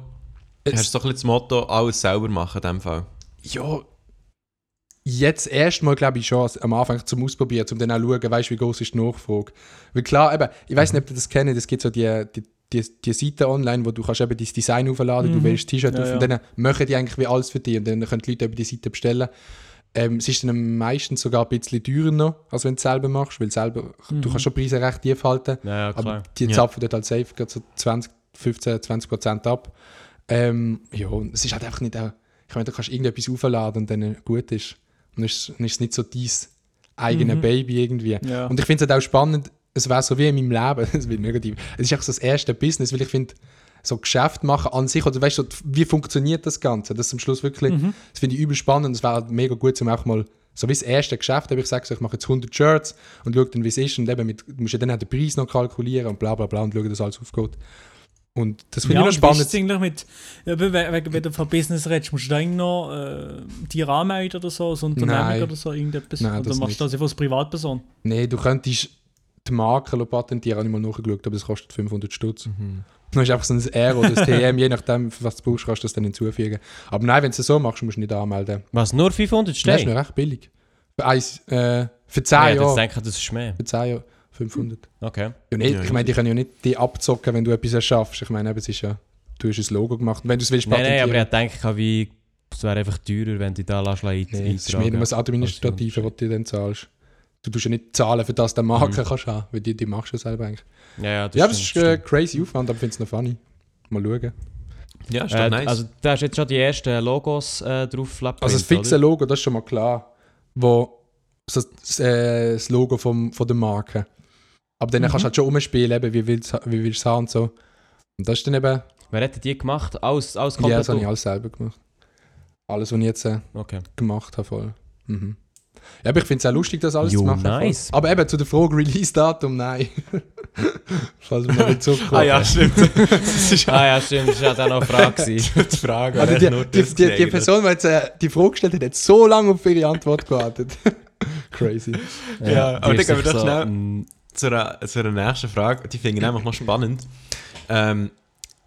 hast doch ein bisschen das Motto, alles selber machen in dem Fall. Ja, jetzt erstmal glaube ich schon am Anfang zum Ausprobieren, um dann auch zu schauen, weißt, wie groß ist die Nachfrage. Weil klar, eben, ich weiß nicht, ob ihr das kennt, es gibt so die, die, die, die Seite online, wo du kannst eben dein Design aufladen, du Mhm. wählst das T-Shirt Ja, auf ja. und dann machen die eigentlich wie alles für dich und dann können die Leute über die Seite bestellen. Ähm, es ist dann meistens sogar ein bisschen teurer noch, als wenn du es selber machst, weil selber, du kannst schon Preise recht tief halten. Ja, ja, Aber die Ja. zapfen dort halt safe gerade so 20, 15, 20 Prozent ab. Ähm, ja, und es ist halt einfach nicht auch, ich meine, du kannst irgendetwas aufladen und dann äh, gut ist. Und dann ist, dann ist es nicht so dein eigenes Mhm. Baby irgendwie. Ja. Und ich finde es halt auch spannend, es wäre so wie in meinem Leben, [LAUGHS] es wird negativ, es ist auch so das erste Business, weil ich finde, so Geschäft machen an sich, oder weißt du, wie funktioniert das Ganze? Das zum Schluss wirklich, Mhm. das finde ich übel spannend es wäre halt mega gut, um auch mal, so wie das erste Geschäft, aber ich sage so, ich mache jetzt 100 Shirts und schaue dann, wie es ist und eben mit, du musst ja dann auch den Preis noch kalkulieren und bla bla bla und schauen, dass alles aufgeht. Und das finde ja, ich noch ist spannend. es eigentlich mit, eben, we- wegen, wenn du von Business redest, musst du da noch äh, dir anmelden oder so, so Unternehmen Nein. oder so, irgendetwas? Nein, oder das machst du das einfach als Privatperson? Nee, du könntest die Marke patentieren, habe ich mal nachgeschaut, aber das kostet 500 Stutz. Mhm. Du hast einfach so ein R oder ein TM, je nachdem, für was du brauchst, kannst du das dann hinzufügen. Aber nein, wenn du es so machst, musst du nicht anmelden. Was, nur 500 Das ist noch recht billig. Für, eins, äh, für 10 Ah, ja, Jahre. jetzt denke ich, das ist mehr. Für 10 Jahre. 500. Okay. Ja, nicht, ich meine, die können ja nicht die abzocken, wenn du etwas erschaffst. Ich meine, eben, es ist ja, du hast ein Logo gemacht. Und wenn du es willst Nein, nein, aber ich denke, wie, es wäre einfach teurer, wenn du da lässt, ein, nee, es ist mehr nur das Administrative, was du dann zahlst. Du tust ja nicht zahlen, für das du den Marken Mhm. kannst haben, weil die, die machst du ja selber eigentlich. Ja, ja, das ja, es ist stimmt, äh, crazy Aufwand, aber ich finde es noch funny. Mal schauen. Ja, ist doch Äh, nice. Also, da hast jetzt schon die ersten Logos äh, drauf Also das fixe Logo, das ist schon mal klar, wo so das, äh, das Logo vom, von der Marke. Aber dann Mhm. kannst du halt schon umspielen, eben, wie willst du wie willst haben und so. Und das ist dann eben, Wer hätte die gemacht? Alles, alles ja, komplett das habe ich alles selber gemacht. Alles, was ich jetzt äh, Okay. gemacht habe, voll. Mhm. Ja, aber ich finde es auch lustig, das alles Jo, zu machen. nice. Aber eben zu der Frage Release-Datum, nein. [LAUGHS] Falls wir nicht zurückkommen. ah ja, stimmt. [LAUGHS] ist Ah ja, stimmt, das war ja dann noch eine Frage. [LAUGHS] die Frage. Also die, die, die, die. Person, die jetzt äh, die Frage gestellt hat, hat so lange auf ihre Antwort gewartet. Crazy. Ja, aber die dann ist gehen wir doch schnell- mm, zu einer, zu einer nächsten Frage, die finde ich einfach noch spannend. Ähm,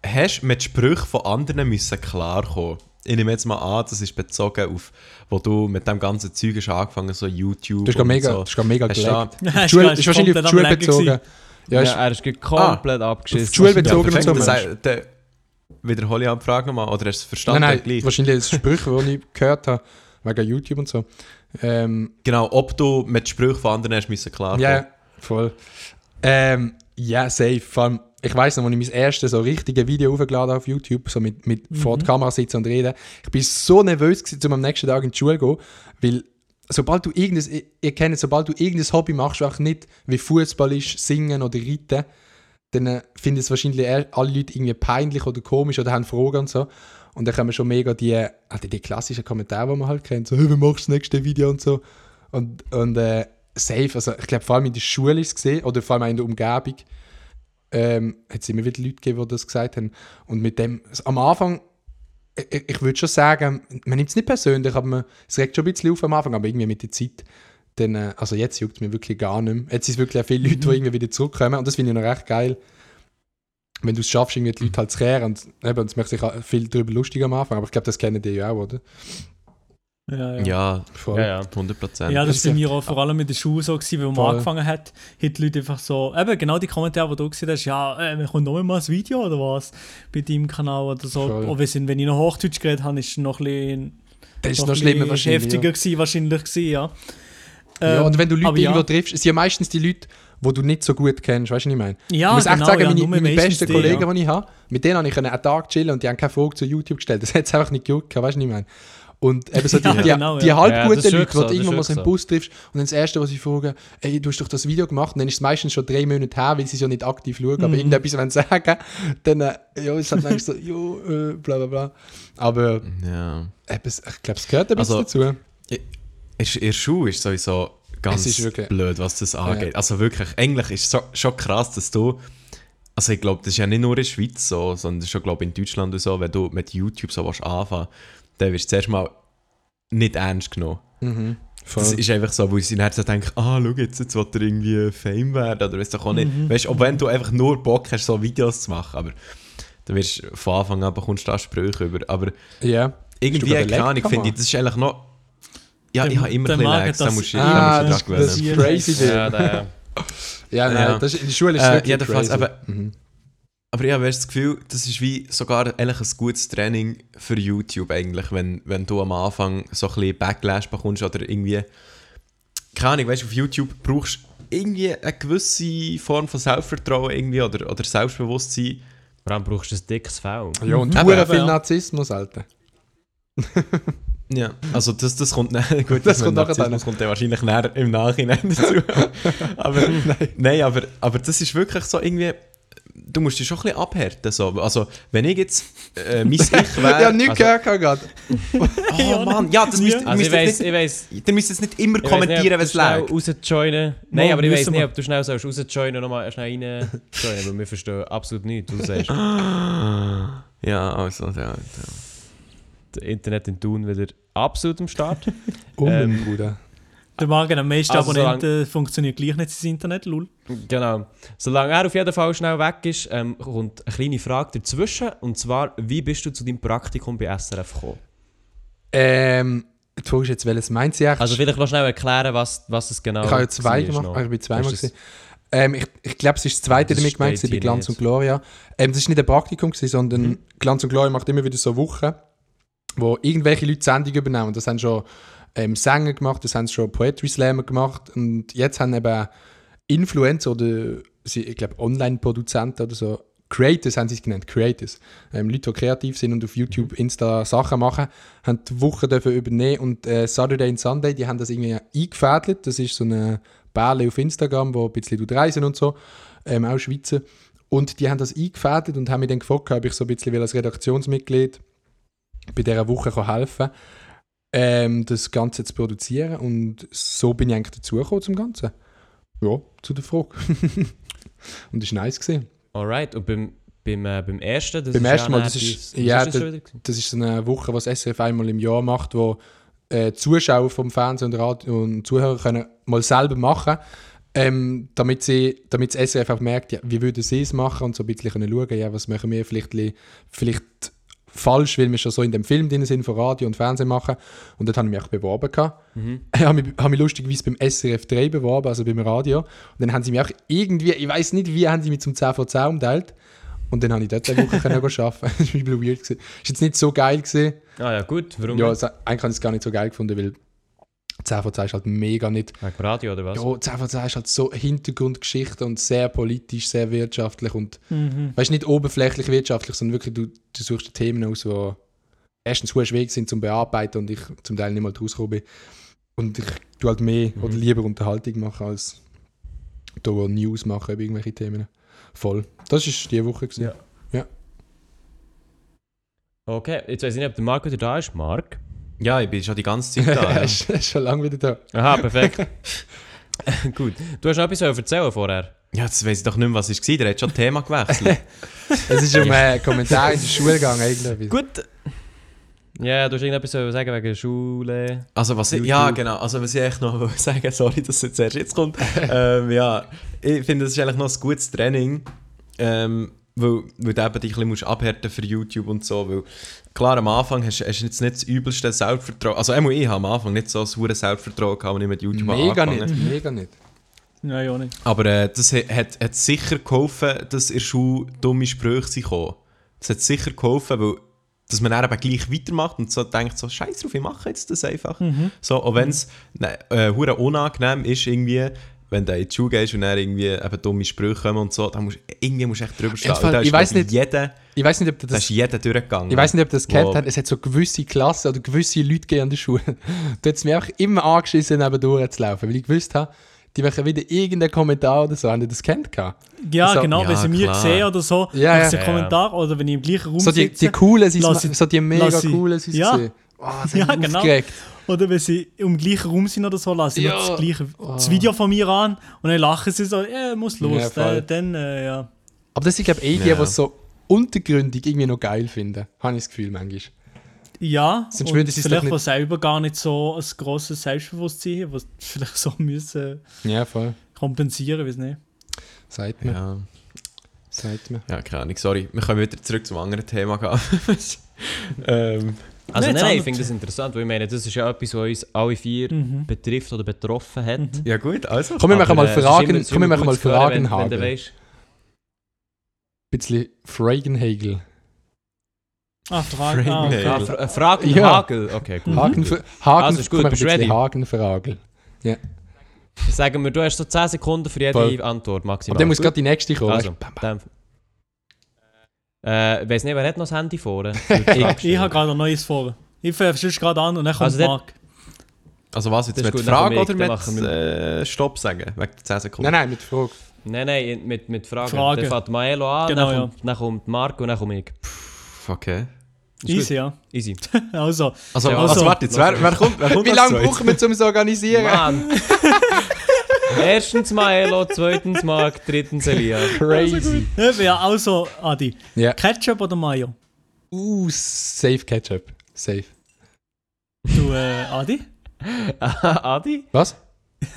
hast du mit Sprüchen von anderen müssen klarkommen? Ich nehme jetzt mal an, das ist bezogen auf, wo du mit dem ganzen Zeug hast angefangen, so YouTube Das ist mega, so. das ist mega Hast gelegt. [LAUGHS] Ja, Schule ist ist wahrscheinlich auf die Schule bezogen. Ja, Ja, ist, er ist komplett abgeschissen. auf die Schule bezogen so. das heißt, dann wiederhole ich die Frage nochmal, oder hast du es verstanden? Nein, nein, gleich? wahrscheinlich das Sprüche, die ich gehört habe, wegen YouTube und so. Ähm, Genau, ob du mit Sprüchen von anderen hast müssen klarkommen. ja, voll. Ähm, ja, safe. Vor allem, ich weiß noch, als ich mein erstes so richtige Video hochgeladen habe auf YouTube, so mit, mit vor der Kamera sitzen und reden, ich bin so nervös gewesen, um am nächsten Tag in die Schule zu gehen, weil sobald du irgendein, ihr- kennt sobald du irgendein Hobby machst, was nicht wie Fußball ist, singen oder reiten, dann äh, finden es wahrscheinlich alle Leute irgendwie peinlich oder komisch oder haben Fragen und so. Und dann kommen schon mega die, also die klassischen Kommentare, die man halt kennt, so, hey, wie machst du das nächste Video und so. Und, und äh, safe, also ich glaube vor allem in der Schule ist es gesehen, oder vor allem auch in der Umgebung, ähm, hat es immer wieder Leute gegeben, die das gesagt haben. Und mit dem, also am Anfang, ich, ich würde schon sagen, man nimmt es nicht persönlich, aber man, es regt schon ein bisschen auf am Anfang, aber irgendwie mit der Zeit, dann, äh, also jetzt juckt es mir wirklich gar nicht mehr. Jetzt sind es wirklich auch viele Leute, die irgendwie wieder zurückkommen und das finde ich noch recht geil. Wenn du es schaffst, irgendwie die Leute halt zu kehren und eben, es macht sich viel darüber lustig am Anfang, aber ich glaube, das kennen die ja auch, oder? Ja, ja. Ja, Voll. Ja, ja. 100 Prozent. Ja, das Das war bei ja- mir auch vor allem mit der Schule so, gewesen, weil man Voll. angefangen hat, hat die Leute einfach so, eben genau die Kommentare, die du gesehen hast, ja, äh, wir kommen noch mal ein Video oder was, bei deinem Kanal oder so. Voll. Auch wenn, wenn ich noch Hochdeutsch geredet habe, ist es noch ein bisschen, Das ist noch noch schlimmer wahrscheinlich. heftiger Ja. gewesen, wahrscheinlich gewesen, ja. ja, Ähm, und wenn du Leute aber ja. irgendwo triffst, es sind ja meistens die Leute, die du nicht so gut kennst, weißt du, was ich meine? Ja, ich muss echt genau, sagen, ja, meine, meine besten die, Kollegen, ja. die ich habe, mit denen habe ich einen Tag chillen und die haben keine Frage zu YouTube gestellt. Das hat es einfach nicht gejuckt, weißt du, was ich meine? Und eben so [LAUGHS] die, Ja, die, genau, die ja. halb Ja, guten Leute, so, die du irgendwann mal so im wirklich Bus triffst und dann das Erste, was sie fragen, ey, du hast doch das Video gemacht und dann ist es meistens schon drei Monate her, weil sie es ja nicht aktiv schauen, aber Mhm. irgendetwas wollen sagen, dann äh, ja, ist halt manchmal so, jo, äh, bla bla bla. Aber Ja. eben, ich glaube, es gehört ein bisschen Also, dazu. In der Schule ist sowieso ganz wirklich- blöd, was das angeht. Also wirklich, eigentlich ist es so, schon krass, dass du. Also ich glaube, das ist ja nicht nur in der Schweiz so, sondern schon glaube in Deutschland und so, wenn du mit YouTube so willst anfangen dann wirst du zuerst mal nicht ernst genommen. Mhm. Voll. Das ist einfach so, wo sie dann so denken, ah, schau jetzt, jetzt will er irgendwie Fame werden oder weißt du auch nicht. Mhm. Weißt du, auch wenn du einfach nur Bock hast, so Videos zu machen, aber dann wirst du von Anfang an bekommst du da Sprüche über. Aber ja. irgendwie, keine Ahnung, finde ich, das ist eigentlich noch. Ja, Der- ich habe immer ein bisschen Lags, da das- musst du Ah, da dran das ist gewöhnen. crazy. Ja, der, Ja, nein, Ja. Das ist, in der Schule ist es Äh, jedenfalls, crazy. aber- Mhm. Aber ich habe das Gefühl, das ist wie sogar eigentlich ein gutes Training für YouTube eigentlich, wenn, wenn du am Anfang so ein bisschen Backlash bekommst oder irgendwie, keine Ahnung, weißt du, auf YouTube brauchst du irgendwie eine gewisse Form von Selbstvertrauen irgendwie oder, oder Selbstbewusstsein. vor allem brauchst du ein dickes Fell. Ja, und Mhm. hure Eben, viel ja. Narzissmus, Alter. [LAUGHS] Ja, also das, das kommt dann, gut, Das das kommt nachher Narzissmus kommt dann wahrscheinlich näher im Nachhinein [LAUGHS] dazu. [LAUGHS] aber, nein. aber, aber das ist wirklich so irgendwie, du musst dich schon ein bisschen abhärten. So. Also, wenn ich jetzt äh, mein Ich wäre... [LAUGHS] ja, nichts also- gehört gerade. [LAUGHS] Oh Mann, ja, das müsst, Also ich müsst weiss, ihr ich weiss, nicht, ihr müsst jetzt nicht immer ich kommentieren, nicht, wenn es du schnell lag. rausjoinen Nein, aber ich weiss müssen nicht, wir. ob du schnell sollst rausjoinen und nochmal schnell rein [LAUGHS] joinen, weil wir verstehen absolut nichts, was du sagst. [GASPS] Ja, also, ja. ja. Das Internet in Thun wieder absolut am Start. Oh, Ähm, Bruder. Der Magen am meisten Also Abonnenten funktioniert gleich nicht das Internet, lul. Genau. Solange er auf jeden Fall schnell weg ist, ähm, kommt eine kleine Frage dazwischen. Und zwar, wie bist du zu deinem Praktikum bei SRF gekommen? Ähm, du fragst jetzt, welches meint sie eigentlich? Also vielleicht noch schnell erklären, was, was es genau ich habe ja zwei war gemacht, noch. Ah, ich bin zweimal gesehen. Ähm, ich ich glaube, es ist das zweite Das damit gemeint, bei Glanz nicht. und Gloria. Ähm, das ist nicht ein Praktikum, gewesen, sondern Mhm. Glanz und Gloria macht immer wieder so Wochen, wo irgendwelche Leute Sendungen übernehmen. Das haben schon ähm, Sänger gemacht, das haben schon Poetry Slammer gemacht und jetzt haben eben Influencer oder sie- ich glaube Online-Produzenten oder so, Creators haben sie es genannt, Creators. Ähm, Leute, die kreativ sind und auf YouTube, Insta Sachen machen, haben die Woche dafür übernehmen und äh, Saturday and Sunday, die haben das irgendwie eingefädelt. Das ist so eine Bärle auf Instagram, wo ein bisschen reisen und so, ähm, auch Schweizer. Und die haben das eingefädelt und haben mich dann gefragt, ob ich so ein bisschen als Redaktionsmitglied bei dieser Woche kann helfen ähm, das Ganze zu produzieren. Und so bin ich eigentlich dazugekommen zum Ganzen. Ja, zu der Frage. [LAUGHS] und das war nice. Gewesen. Alright, und beim, beim, äh, beim ersten, das Beim ist ersten Mal, das ist- ja, das gewesen? Das ist so eine Woche, was SRF einmal im Jahr macht, wo äh, Zuschauer vom Fernsehen und Radio und Zuhörer können mal selber machen ähm, damit, sie, damit das SRF auch merkt, ja, wie würden sie es machen und so ein bisschen können schauen, ja, was machen wir vielleicht, vielleicht falsch, weil wir schon so in dem Film drin sind, von Radio und Fernsehen machen. Und dort habe ich mich auch beworben. Mhm. [LAUGHS] Ich habe mich, habe mich lustigerweise beim SRF 3 beworben, also beim Radio. Und dann haben sie mich auch irgendwie, ich weiß nicht, wie haben sie mich zum 10 von 10 umteilt. Und dann habe ich dort eine Woche können [LAUGHS] arbeiten. Das war bisschen weird. Gewesen. Ist jetzt nicht so geil gewesen. Ah ja, gut, warum Ja, also, eigentlich habe ich es gar nicht so geil gefunden, weil 10 von 10 ist halt mega nicht. Wegen Radio oder was? Ja, 10 von 10 ist halt so Hintergrundgeschichte und sehr politisch, sehr wirtschaftlich und Mhm. weißt nicht oberflächlich wirtschaftlich, sondern wirklich du, du suchst Themen aus, die erstens hohe schwierig sind zum Bearbeiten und ich zum Teil nicht mal draus gekommen bin. Und ich tue halt mehr Mhm. oder lieber Unterhaltung machen als da News machen über irgendwelche Themen. Voll. Das war die Woche. Gewesen. Ja. Okay, jetzt weiß ich nicht, ob der Marc wieder da ist. Marc? Ja, ich bin schon die ganze Zeit da. er [LAUGHS] ja. ist, schon lange wieder da. Aha, perfekt. [LAUGHS] Gut. Du hast noch etwas erzählen vorher. Ja, jetzt weiss ich doch nicht mehr, was es war. Der hat schon das Thema gewechselt. [LAUGHS] Es ist um einen Kommentar in der Schule gegangen. Irgendwie. Gut. Ja, du hast irgendetwas sagen wegen der Schule. Also was ich, ja genau, also was ich echt noch wollte sagen, sorry, dass es jetzt erst jetzt kommt. ähm, ja, ich finde, das ist eigentlich noch ein gutes Training, ähm, weil, weil du eben dich ein bisschen musst abhärten für YouTube und so, weil klar, am Anfang hast, du jetzt nicht das übelste Selbstvertrauen, also einmal ich habe am Anfang nicht so ein hohes Selbstvertrauen gehabt, als ich mit YouTube Mega angefangen nicht, mega nicht. Ja, ja nicht. Aber äh, das hat, hat, sicher geholfen, dass in der Schule dumme Sprüche sind gekommen. Das hat sicher geholfen, weil dass man dann eben gleich weitermacht und so denkt, so, scheiß drauf, ich mache jetzt das einfach. So, auch wenn es ne, äh, unangenehm ist, irgendwie, wenn du in die Schule gehst und dann irgendwie eben dumme Sprüche kommen und so, dann musst irgendwie musst du echt drüber stehen. Fall, ich glaub nicht- Jeder, Ich weiß nicht, ob du da das ist jeder durchgegangen. Ich weiß nicht, ob das kennt hat. Es hat so gewisse Klassen oder gewisse Leute gegeben an der Schule. [LAUGHS] Da hat es mir auch immer angeschissen, neben durchzulaufen, weil ich gewusst habe, die machen wieder irgendeinen Kommentar oder so. Haben die das kennt? Ja, So- genau, Ja, wenn sie mir klar. sehen oder so, Ja, ja, ja. ja. Kommentar oder wenn ich im gleichen Raum So die, sitze die coolen sind so die mega coolen sind Ja. sie. Oh, das Ja, mich genau. aufgeregt. Oder wenn sie im gleichen Raum sind oder so, lasse ich Ja. das, gleiche, Oh. das Video von mir an und dann lachen sie so, ja, muss Ja, los. voll. äh, dann, äh, ja. Aber das sind, glaube ich, eh die, Ja. die so untergründig irgendwie noch geil finden. Habe ich das Gefühl manchmal. Ja, Sonst und sie es doch vielleicht nicht- von selber gar nicht so ein grosses Selbstbewusstsein haben, was [LAUGHS] vielleicht so müssen Ja, voll. kompensieren, weiß nicht. Sagt mir. Ja, Sagt mir. ja, keine Ahnung, sorry. Wir können wieder zurück zum anderen Thema [LAUGHS] gehen. ähm, Also Nein, nein, nein, ich finde das interessant, weil ich meine, das ist ja etwas, was uns alle vier Mhm. betrifft oder betroffen hat. ja gut, also. Komm, wir machen mal äh, Fragen, immer- komm, wir machen mal zu hören, Fragen wenn, wenn haben. Ein bisschen Fragenhagel. Ah, Frage. Ah, okay. ah, Fra äh, Fragen Ja. Hagel. Okay, gut. Hagen, für, Hagen, Also, ist gut, bist ready? bisschen Hagen für Hagel. Sagen wir, du hast so 10 Sekunden für jede Voll. Antwort maximal. Aber dann muss gerade die nächste kommen. Also? Bam, bam. Äh, weiss nicht, wer hat noch das Handy vorne? [LAUGHS] Ich, ich habe gerade ein neues vor. Ich fange gerade an und dann kommt Also Marc. Also was, jetzt mit gut, Frage ich, oder mit äh, Stopp sagen? Wegen der 10 Sekunden? Nein, nein, mit Frage. Nein, nein, mit, mit Fragen. Fragen. Dann fängt Maelo an, Genau, dann, ja. kommt, dann kommt Marc und dann komme ich. Pff, Okay. Easy, ja. Easy. [LAUGHS] Also, Also, Ja, also, also- warte jetzt, wer, wer kommt, wer kommt Wie lange brauchen wir, um es zu organisieren? Mann! [LAUGHS] Erstens Maelo, zweitens Marc, drittens Elia. Crazy. ja, also, Adi. Ja. Ketchup oder Mayo? Uh, safe Ketchup. Safe. Du, äh, Adi? [LAUGHS] Adi? Was? [LAUGHS]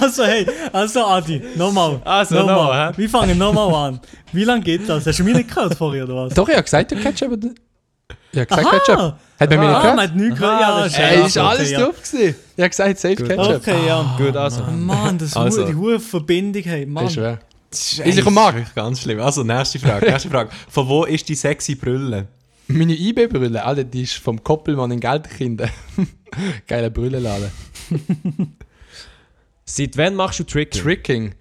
Also, hey, also, Adi, nochmal. Also, nochmal. nochmal, hä? Wir fangen nochmal an. Wie lange geht das? Hast du mich nicht gehört vorher, oder was? Doch, ich habe gesagt, der Ketchup. Ich habe gesagt Ketchup. Hat man mich nicht Ah, man gehört? hat nichts gehört. Aha, Ja, das ist Ey, ist okay, alles ja. drauf gewesen. Ich habe gesagt Safe. Ketchup. Okay, ja. Gut, also. Oh Mann, das Also. die hohe Verbindung hey, Mann. Das ist schwer. Ist das ist Ganz schlimm. Also, nächste Frage. Nächste Frage. Von wo ist die sexy Brille? Meine IB-Brille, Alter, die ist vom Koppelmann in Gelderkinder. [LAUGHS] Geiler Brüllenladen. [LAUGHS] Seit wann machst du Tricking? Tricking.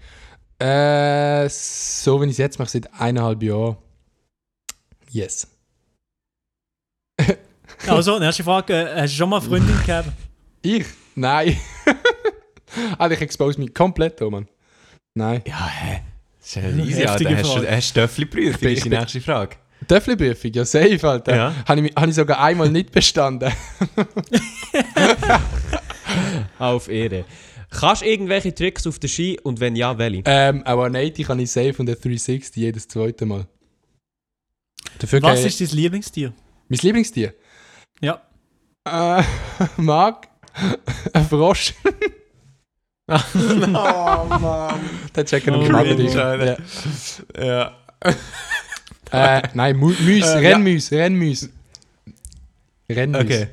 Äh, so wie ich es jetzt mache, seit eineinhalb Jahren. Yes. [LAUGHS] Also, nächste Frage. Hast du schon mal eine Freundin [LAUGHS] gehabt? Ich? Nein. [LAUGHS] Alter, ich expose mich komplett, oh Mann. Nein. Ja, hä? Das ist ja easy, Heftige Alter. Hast du Frage. hast du Töffli-Prüfung? Ist die nächste Frage. Töffli-Prüfung, ja safe, Alter. Ja. Habe ich, hab ich sogar einmal nicht bestanden. Auf Ehre. Kannst du irgendwelche Tricks auf der Ski und wenn ja, welche? ähm, aber eine 80 kann ich safe und eine 360 jedes zweite Mal. Dafür Was ist dein Lieblingstier? Mein Lieblingstier? Ja. Äh, [LAUGHS] Marc? Ein Frosch. [LAUGHS] oh Mann. Der checken Oh, cringe. Ja. Ja. Äh, nein, Mu Müs, Äh, ja. Rennmüs, Rennmüs. Rennmüs. Okay.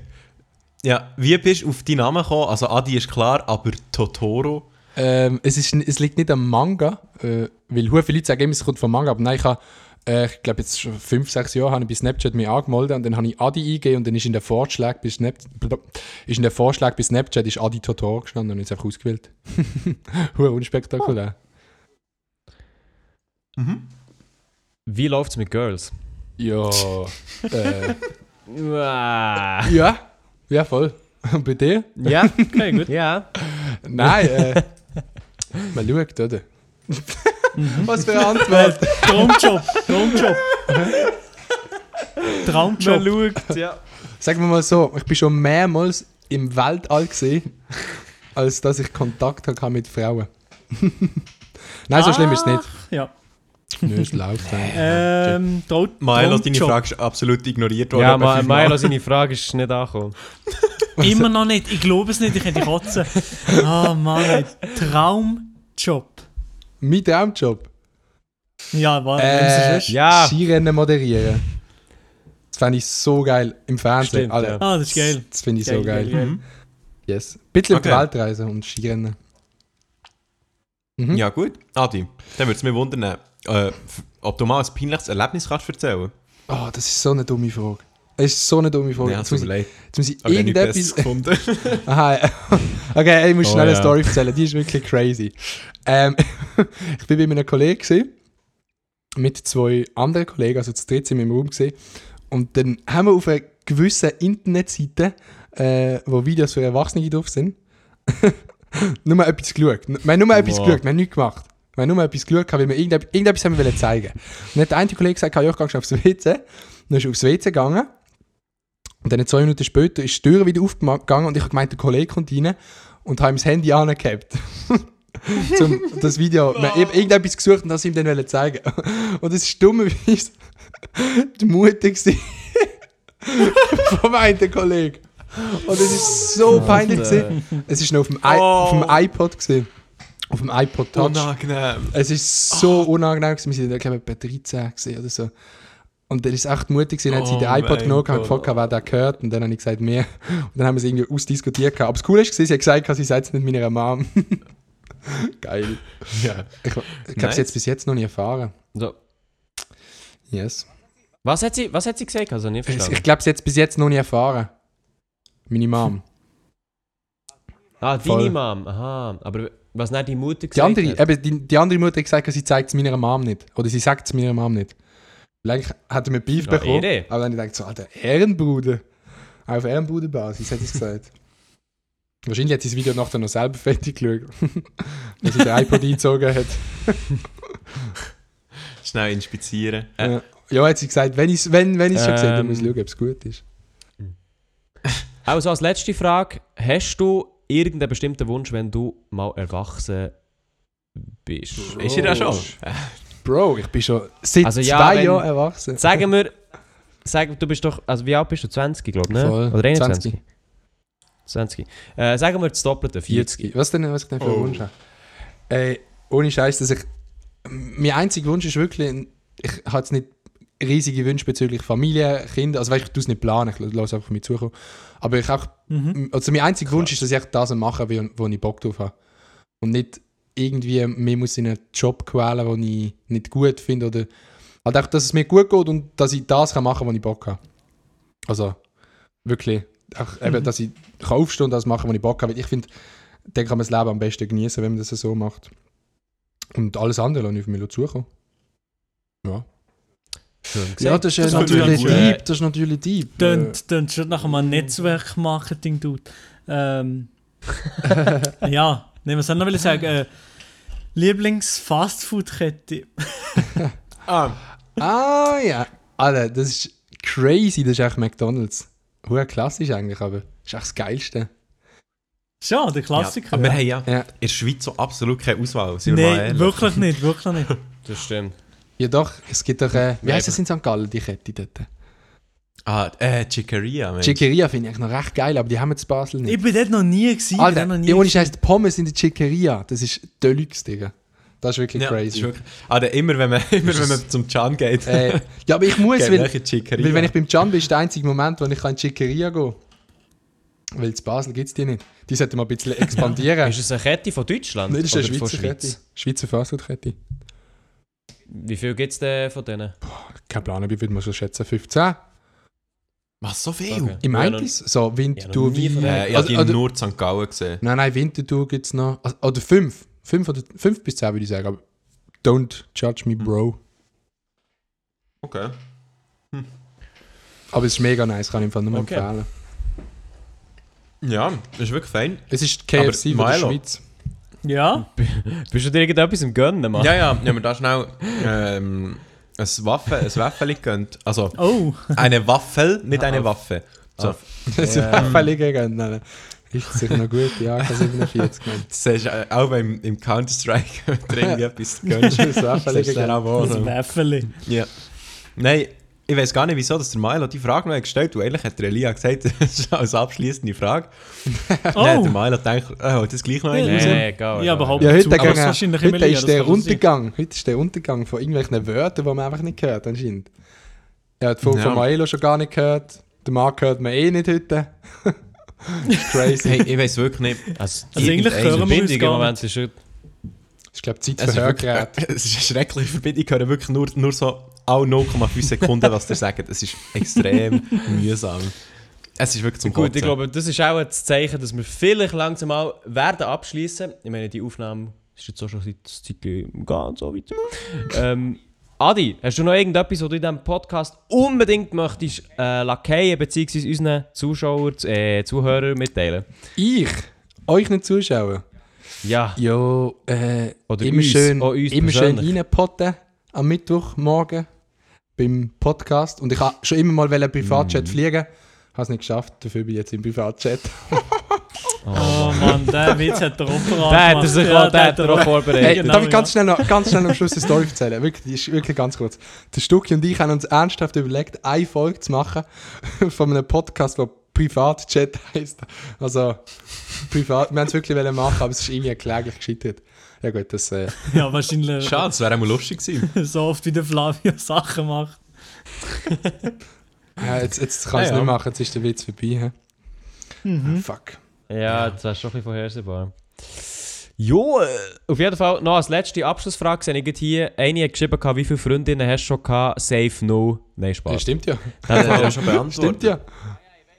Ja, wie bist du auf deinen Namen gekommen? Also, Adi ist klar, aber Totoro? Ähm, es, ist, es liegt nicht am Manga, äh, weil viele Leute sagen immer, es kommt vom Manga, aber nein, ich habe, äh, ich glaube jetzt schon 5, 6 Jahre habe ich bei Snapchat mich angemeldet und dann habe ich Adi eingegeben und dann ist in der Vorschlag bei Snap ist in der Vorschlag bei Snapchat ist Adi Totoro gestanden und es einfach ausgewählt. [LAUGHS] Hure unspektakulär. Wie läuft es mit Girls? Ja. äh, [LAUGHS] ja. Ja, voll. Und bei dir? Ja, okay, gut. Ja. Nein, äh, man schaut, oder? [LAUGHS] Was für eine Antwort. [LAUGHS] Traumjob. Traumjob. Traumjob. schaut, ja. Sagen wir mal so, ich bin schon mehrmals im Weltall gesehen, als dass ich Kontakt hatte mit Frauen. [LAUGHS] Nein, so schlimm ist es nicht. Ja. Nö, es läuft. [LAUGHS] Ähm, Milo, deine. Frage ist absolut ignoriert worden. Ja, Ma. Milo, seine Frage ist nicht angekommen. Immer noch nicht. Ich glaube es nicht. Ich hätte kotzen. Oh Mann. ey. Traumjob. Mein Traumjob? Ja, war Äh, Ja. Skirennen moderieren. Das fände ich so geil im Fernsehen. Stimmt, Alter. ja. Ah, das ist geil. Das finde ich so geil. Mhm. Yes. Ein bisschen Okay. Weltreise und Skirennen. Mhm. Ja, gut. Adi, dann würde es mich wundern, äh, ob du mal ein peinliches Erlebnis kannst erzählen Oh, das ist so eine dumme Frage. Das ist so eine dumme Frage. Ja, jetzt, muss ich, jetzt muss ich irgendetwas. Gefunden. [LAUGHS] Aha, okay, ich muss Oh, schnell eine ja. Story erzählen, die ist wirklich crazy. Ähm, [LAUGHS] ich bin bei meinem Kollegen gewesen, mit zwei anderen Kollegen, also zu dritt sind wir im Raum gesehen. Und dann haben wir auf einer gewissen Internetseite, äh, wo Videos für Erwachsene drauf sind, [LAUGHS] nur etwas geschaut. Wir haben nur etwas Wow. geschaut, wir haben nichts gemacht. Wir haben nur etwas geschaut, weil wir irgendetwas, irgendetwas haben wir wollen zeigen. Und dann hat der eine Kollege gesagt, ja, ich gehe aufs WC. Dann ist er aufs WC gegangen. Und dann zwei Minuten später ist die Tür wieder aufgegangen und ich habe gemeint, der Kollege kommt rein und habe ihm das Handy angehabt. [LAUGHS] um das Video, wir haben irgendetwas gesucht und das ihm dann wollen zeigen. [LAUGHS] Und es ist dummerweise die Mutter [LAUGHS] vom einen Kollegen. Und es ist so peinlich gewesen. Es ist noch auf dem, I auf dem iPod gewesen. Auf dem iPod Touch. Unangenehm. Es ist so unangenehm gewesen. Wir sind, glaube ich, bei 13 gewesen oder so. Und dann ist echt mutig gewesen. Hat sie Oh den iPod genommen und gefragt, wer der gehört. Und dann habe ich gesagt, mehr. Und dann haben wir es irgendwie ausdiskutiert. gehabt. Aber das Coole war, sie hat gesagt, sie sagt es nicht meiner Mom. [LAUGHS] Geil. Ja. Ich, ich glaube, Nice. sie hat es bis jetzt noch nie erfahren. So. Yes. Was hat sie, was hat sie gesagt? Also nicht Ich, verstanden. ich glaube, sie hat es bis jetzt noch nie erfahren. Meine Mom. [LAUGHS] ah, deine voll. Mom. Aha. Aber was nicht die Mutter Die gesagt andere, hat? eben, die, die andere Mutter hat gesagt, sie zeigt es meiner Mom nicht. Oder sie sagt es meiner Mom nicht. Weil eigentlich hat er mir Beef Ja, bekommen. Ehre. Aber dann denkt so, Alter, Ehrenbruder. Auf Ehrenbruderbasis hat sie es gesagt. [LAUGHS] Wahrscheinlich hat sie das Video nachher noch selber fertig geschaut. [LAUGHS] Weil sie den iPod eingezogen hat. [LAUGHS] Schnell inspizieren. Äh, Ja. Ja, hat sie gesagt, wenn ich es wenn, wenn ich's schon gesehen habe, Ähm. muss ich schauen, ob es gut ist. Also als letzte Frage, hast du irgendeinen bestimmten Wunsch, wenn du mal erwachsen bist? Ist sie da schon? Bro, ich bin schon seit Also ja, zwei wenn- Jahren erwachsen. Sagen wir, [LAUGHS] sag, du bist doch, also wie alt bist du? 20, glaube ich, ne? Voll. Oder 21? 20. 20. Äh, sagen wir das Doppelte, 40. Was denn, was ich denn für einen Oh. Wunsch habe? Äh, ohne Scheiß, dass ich. Mein einziger Wunsch ist wirklich, ich habe jetzt nicht riesige Wünsche bezüglich Familie, Kinder. Also, weißt, ich tue es nicht planen, ich lasse einfach mit zukommen. Aber ich auch, Mhm. also mein einziger Wunsch ist, dass ich das mache, wo, wo ich Bock drauf habe. Und nicht irgendwie, mir muss in einen Job quälen, den ich nicht gut finde. Oder halt auch, dass es mir gut geht und dass ich das kann machen kann, wo ich Bock habe. Also, wirklich. Auch eben, dass ich kann aufstehen und das machen, wo ich Bock habe. Weil ich finde, dann kann man das Leben am besten genießen, wenn man das so macht. Und alles andere lasse ich auf mich zukommen. Ja. Ja, das ist, Das ist natürlich natürlich deep. gut. Das ist natürlich deep. Tönt, tönt schon nach einem Netzwerkmarketing tut. Ähm, [LAUGHS] ja, nehmen wir es noch will sagen. Äh, Lieblings-Fastfood-Kette. [LAUGHS] Ah, Ah ja. Alter, das ist crazy. Das ist echt McDonalds. Hure klassisch eigentlich, aber das ist echt das Geilste. Schon, der ja. Klassiker. Aber wir haben ja Ja. in der Schweiz so absolut keine Auswahl, sind wir mal Nein, wirklich nicht, wirklich nicht. Das stimmt. Ja doch, es gibt doch, äh, wie Ja, heißt das in St. Gallen, die Kette dort? Ah, äh, Chicoria, Mensch. Chiqueria finde ich eigentlich noch recht geil, aber die haben wir in Basel Ich nicht. bin dort noch nie gewesen. Alter, noch nie ja, ohne. Scheiß, die Pommes in der Chiqueria, das ist Deluxe, Digga. Das ist wirklich Ja, das crazy. ist wirklich, ah, der- immer wenn man, [LAUGHS] immer wenn man zum Can geht, äh, ja, aber ich [LAUGHS] muss, weil, weil wenn ich beim Can bin, ist der einzige Moment, wo ich in die Chiqueria gehe. Weil in Basel gibt es die nicht. Die sollten mal ein bisschen [LAUGHS] expandieren. Ist es eine Kette von Deutschland? Nein, das ist eine Schweizer Kette. Schweiz? Schweizer Fastfood-Kette. Wie viel gibt es denn von denen? Kein Plan, wie würde man so schätzen? 15? Was, so viel? Okay. Im Ja, Eindis? So Winterthur, Ja, noch nie wie... von Äh, ich also, habe nur St. Gallen gesehen. nein, nein, Winterthur gibt es noch... also- Oder 5. 5 oder 5 bis 10 würde ich sagen, aber don't judge me, bro. Okay. Aber es ist mega nice, kann ich Fall nur Okay. empfehlen. Ja, das ist wirklich fein. Es ist KFC Aber von der. Schweiz. Ja, Bist du dir irgendetwas im Gönnen, Mann? Ja, ja, wenn wir da schnell ähm, ein Waffe, ein Waffel gönnt. Also, oh. eine Waffel, nicht eine Waffe. So, Das Ja. völlig gegen. Nein, nein. Ist sicher noch gut, ja, AK-47 genannt. das ist äh, auch beim, im Counter-Strike, [LAUGHS] wenn [LAUGHS] du irgendwie etwas gönnst. Das ist auch Das so. Wäffeli. Ja. Nein, ich weiß gar nicht, wieso dass der Milo die Frage noch gestellt hat. Eigentlich hat der Elia gesagt, [LAUGHS] das ist als abschließende Frage. [LAUGHS] Dann hat der Oh, Milo gedacht, oh, das gleich noch Ja, eine raus. Nee, egal. Ja, aber Ja, heute, Aber wahrscheinlich heute ist der Untergang. Heute ist der Untergang von irgendwelchen Wörtern, die man einfach nicht hört, anscheinend. Er hat von, Ja. von Maelo schon gar nicht gehört. Der Marc hört man eh nicht heute. das [LAUGHS] ist crazy. Hey, ich weiß wirklich nicht. Also, Also eigentlich hören wir uns gar Moment nicht. ist. Ich glaube, Zeit Es für Hörgeräte. es ist eine schreckliche Verbindung. Ich höre wirklich nur, nur so alle 0,5 Sekunden, was der sagt. Es ist extrem [LAUGHS] mühsam. Es ist wirklich zum Gut, ich Kotzen. glaube, das ist auch das Zeichen, dass wir vielleicht langsam mal werden abschließen. Ich meine, die Aufnahme ist jetzt auch schon seit Zeit ganz so weit. ähm, Adi, hast du noch irgendetwas, was du in diesem Podcast unbedingt möchtest äh, lackieren bzw. unseren Zuschauern, äh, Zuhörern mitteilen? Ich? Euch nicht zuschauen? Ja. Ja, äh, Oder immer uns, schön, auch uns immer schön reinpotten am Mittwochmorgen beim Podcast. Und ich habe schon immer mal einen Privatjet Mhm. fliegen. Habe es nicht geschafft, dafür bin ich jetzt im Privatjet. [LAUGHS] Oh Mann, der Witz hat der [LAUGHS] Opera Der hat er sich auch, der hat er auch vorbereitet. Hey, genau, darf ich ja. ganz schnell, noch, ganz schnell am Schluss eine Story erzählen? Wirklich, die ist wirklich ganz kurz. Der Stucki und ich haben uns ernsthaft überlegt, eine Folge zu machen [LAUGHS] von einem Podcast, der Privatjet heisst. Also, privat, wir haben es wirklich wollen machen, aber es ist irgendwie kläglich gescheitert. Ja gut, das... Äh, [LAUGHS] Ja, wahrscheinlich Schade, das wäre auch mal lustig gewesen. [LAUGHS] so oft wie der Flavio [LAUGHS] Sachen macht. ja, jetzt, jetzt kann ich es Ja, ja. nicht machen, jetzt ist der Witz vorbei. hä? Mhm. Ah, fuck. Ja, das ist schon ein bisschen vorhersehbar. Jo, äh, auf jeden Fall noch als letzte Abschlussfrage sehe ich hier. Eine hat geschrieben, wie viele Freundinnen hast du schon gehabt? Safe no. Nein, Ja, Spaß. stimmt ja. Das hat ja schon beantwortet. Stimmt ja.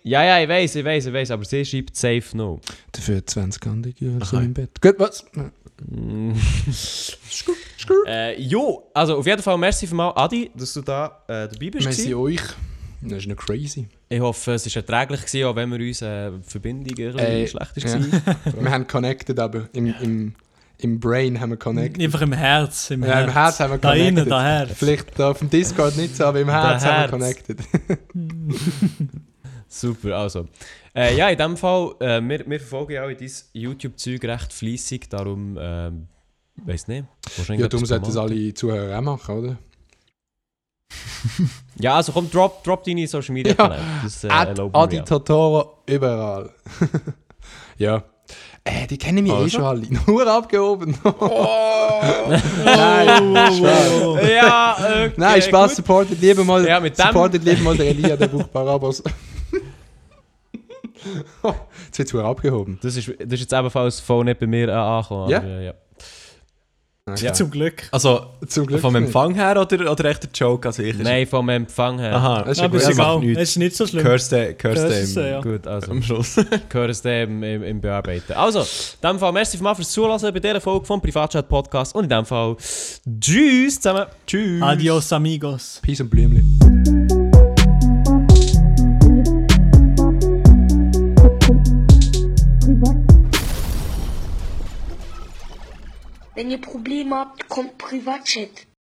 Ja, ja, ich weiß, ich weiß, ich weiß, aber sie schreibt safe no. Dafür 20 andere Jahre so im Bett. Gut, was? Äh, jo, also auf jeden Fall merci für mal, Adi, dass du da äh, dabei bist. Merci gewesen. euch. Das ist noch crazy. Ich hoffe, es war erträglich, gewesen, auch wenn wir uns äh, Verbindung Äh, schlecht ja. war. [LAUGHS] Wir haben connected, aber im, im, im Brain haben wir connected. Einfach im Herz. Im Ja, Herz. im Herz haben wir Da connected. innen, da Herz. Vielleicht da auf dem Discord nicht so, aber im Herz haben Herz. wir connected. [LAUGHS] [LAUGHS] Super, also. Äh, ja, in dem Fall, äh, wir, wir verfolgen ja auch in dein YouTube-Zeug recht fleissig, darum, ähm, weiß nicht. ja, darum sollten das alle Zuhörer auch machen, oder? [LAUGHS] Ja, also komm, drop, drop deine Social Media [LAUGHS] Ja. Kanäle. Das äh, Adi ja. Totoro überall. [LAUGHS] ja, Äh, die kennen mich eh Also? schon alle. Nur abgehoben. Oh. Nein, Spaß. Ja, okay, Nein, Spaß, gut. supportet lieber mal, Ja, supportet lieber mal den Elia, der braucht Barabas. [LAUGHS] Jetzt wird es abgehoben. Das ist, das ist jetzt ebenfalls voll nicht bei mir äh, angekommen. Ja? aber, äh, ja. Ja. Zum Glück. Also, Zum Glück vom nicht. Empfang her oder, oder echt der Joke an sich? Nein, vom Empfang her. Aha, Das ist Aber gut. ist egal. nichts. Es ist nicht so schlimm. Curse the, curse Curse ja. Gut, also. am Schluss. [LAUGHS] es dem im, im Bearbeiten. Also, in dem Fall, merci vielmals fürs Zuhören bei dieser Folge vom Privatchat Podcast und in dem Fall, tschüss zusammen. Tschüss. Adios, amigos. Peace und Blümli. Wenn ihr Probleme habt, kommt Privatchat.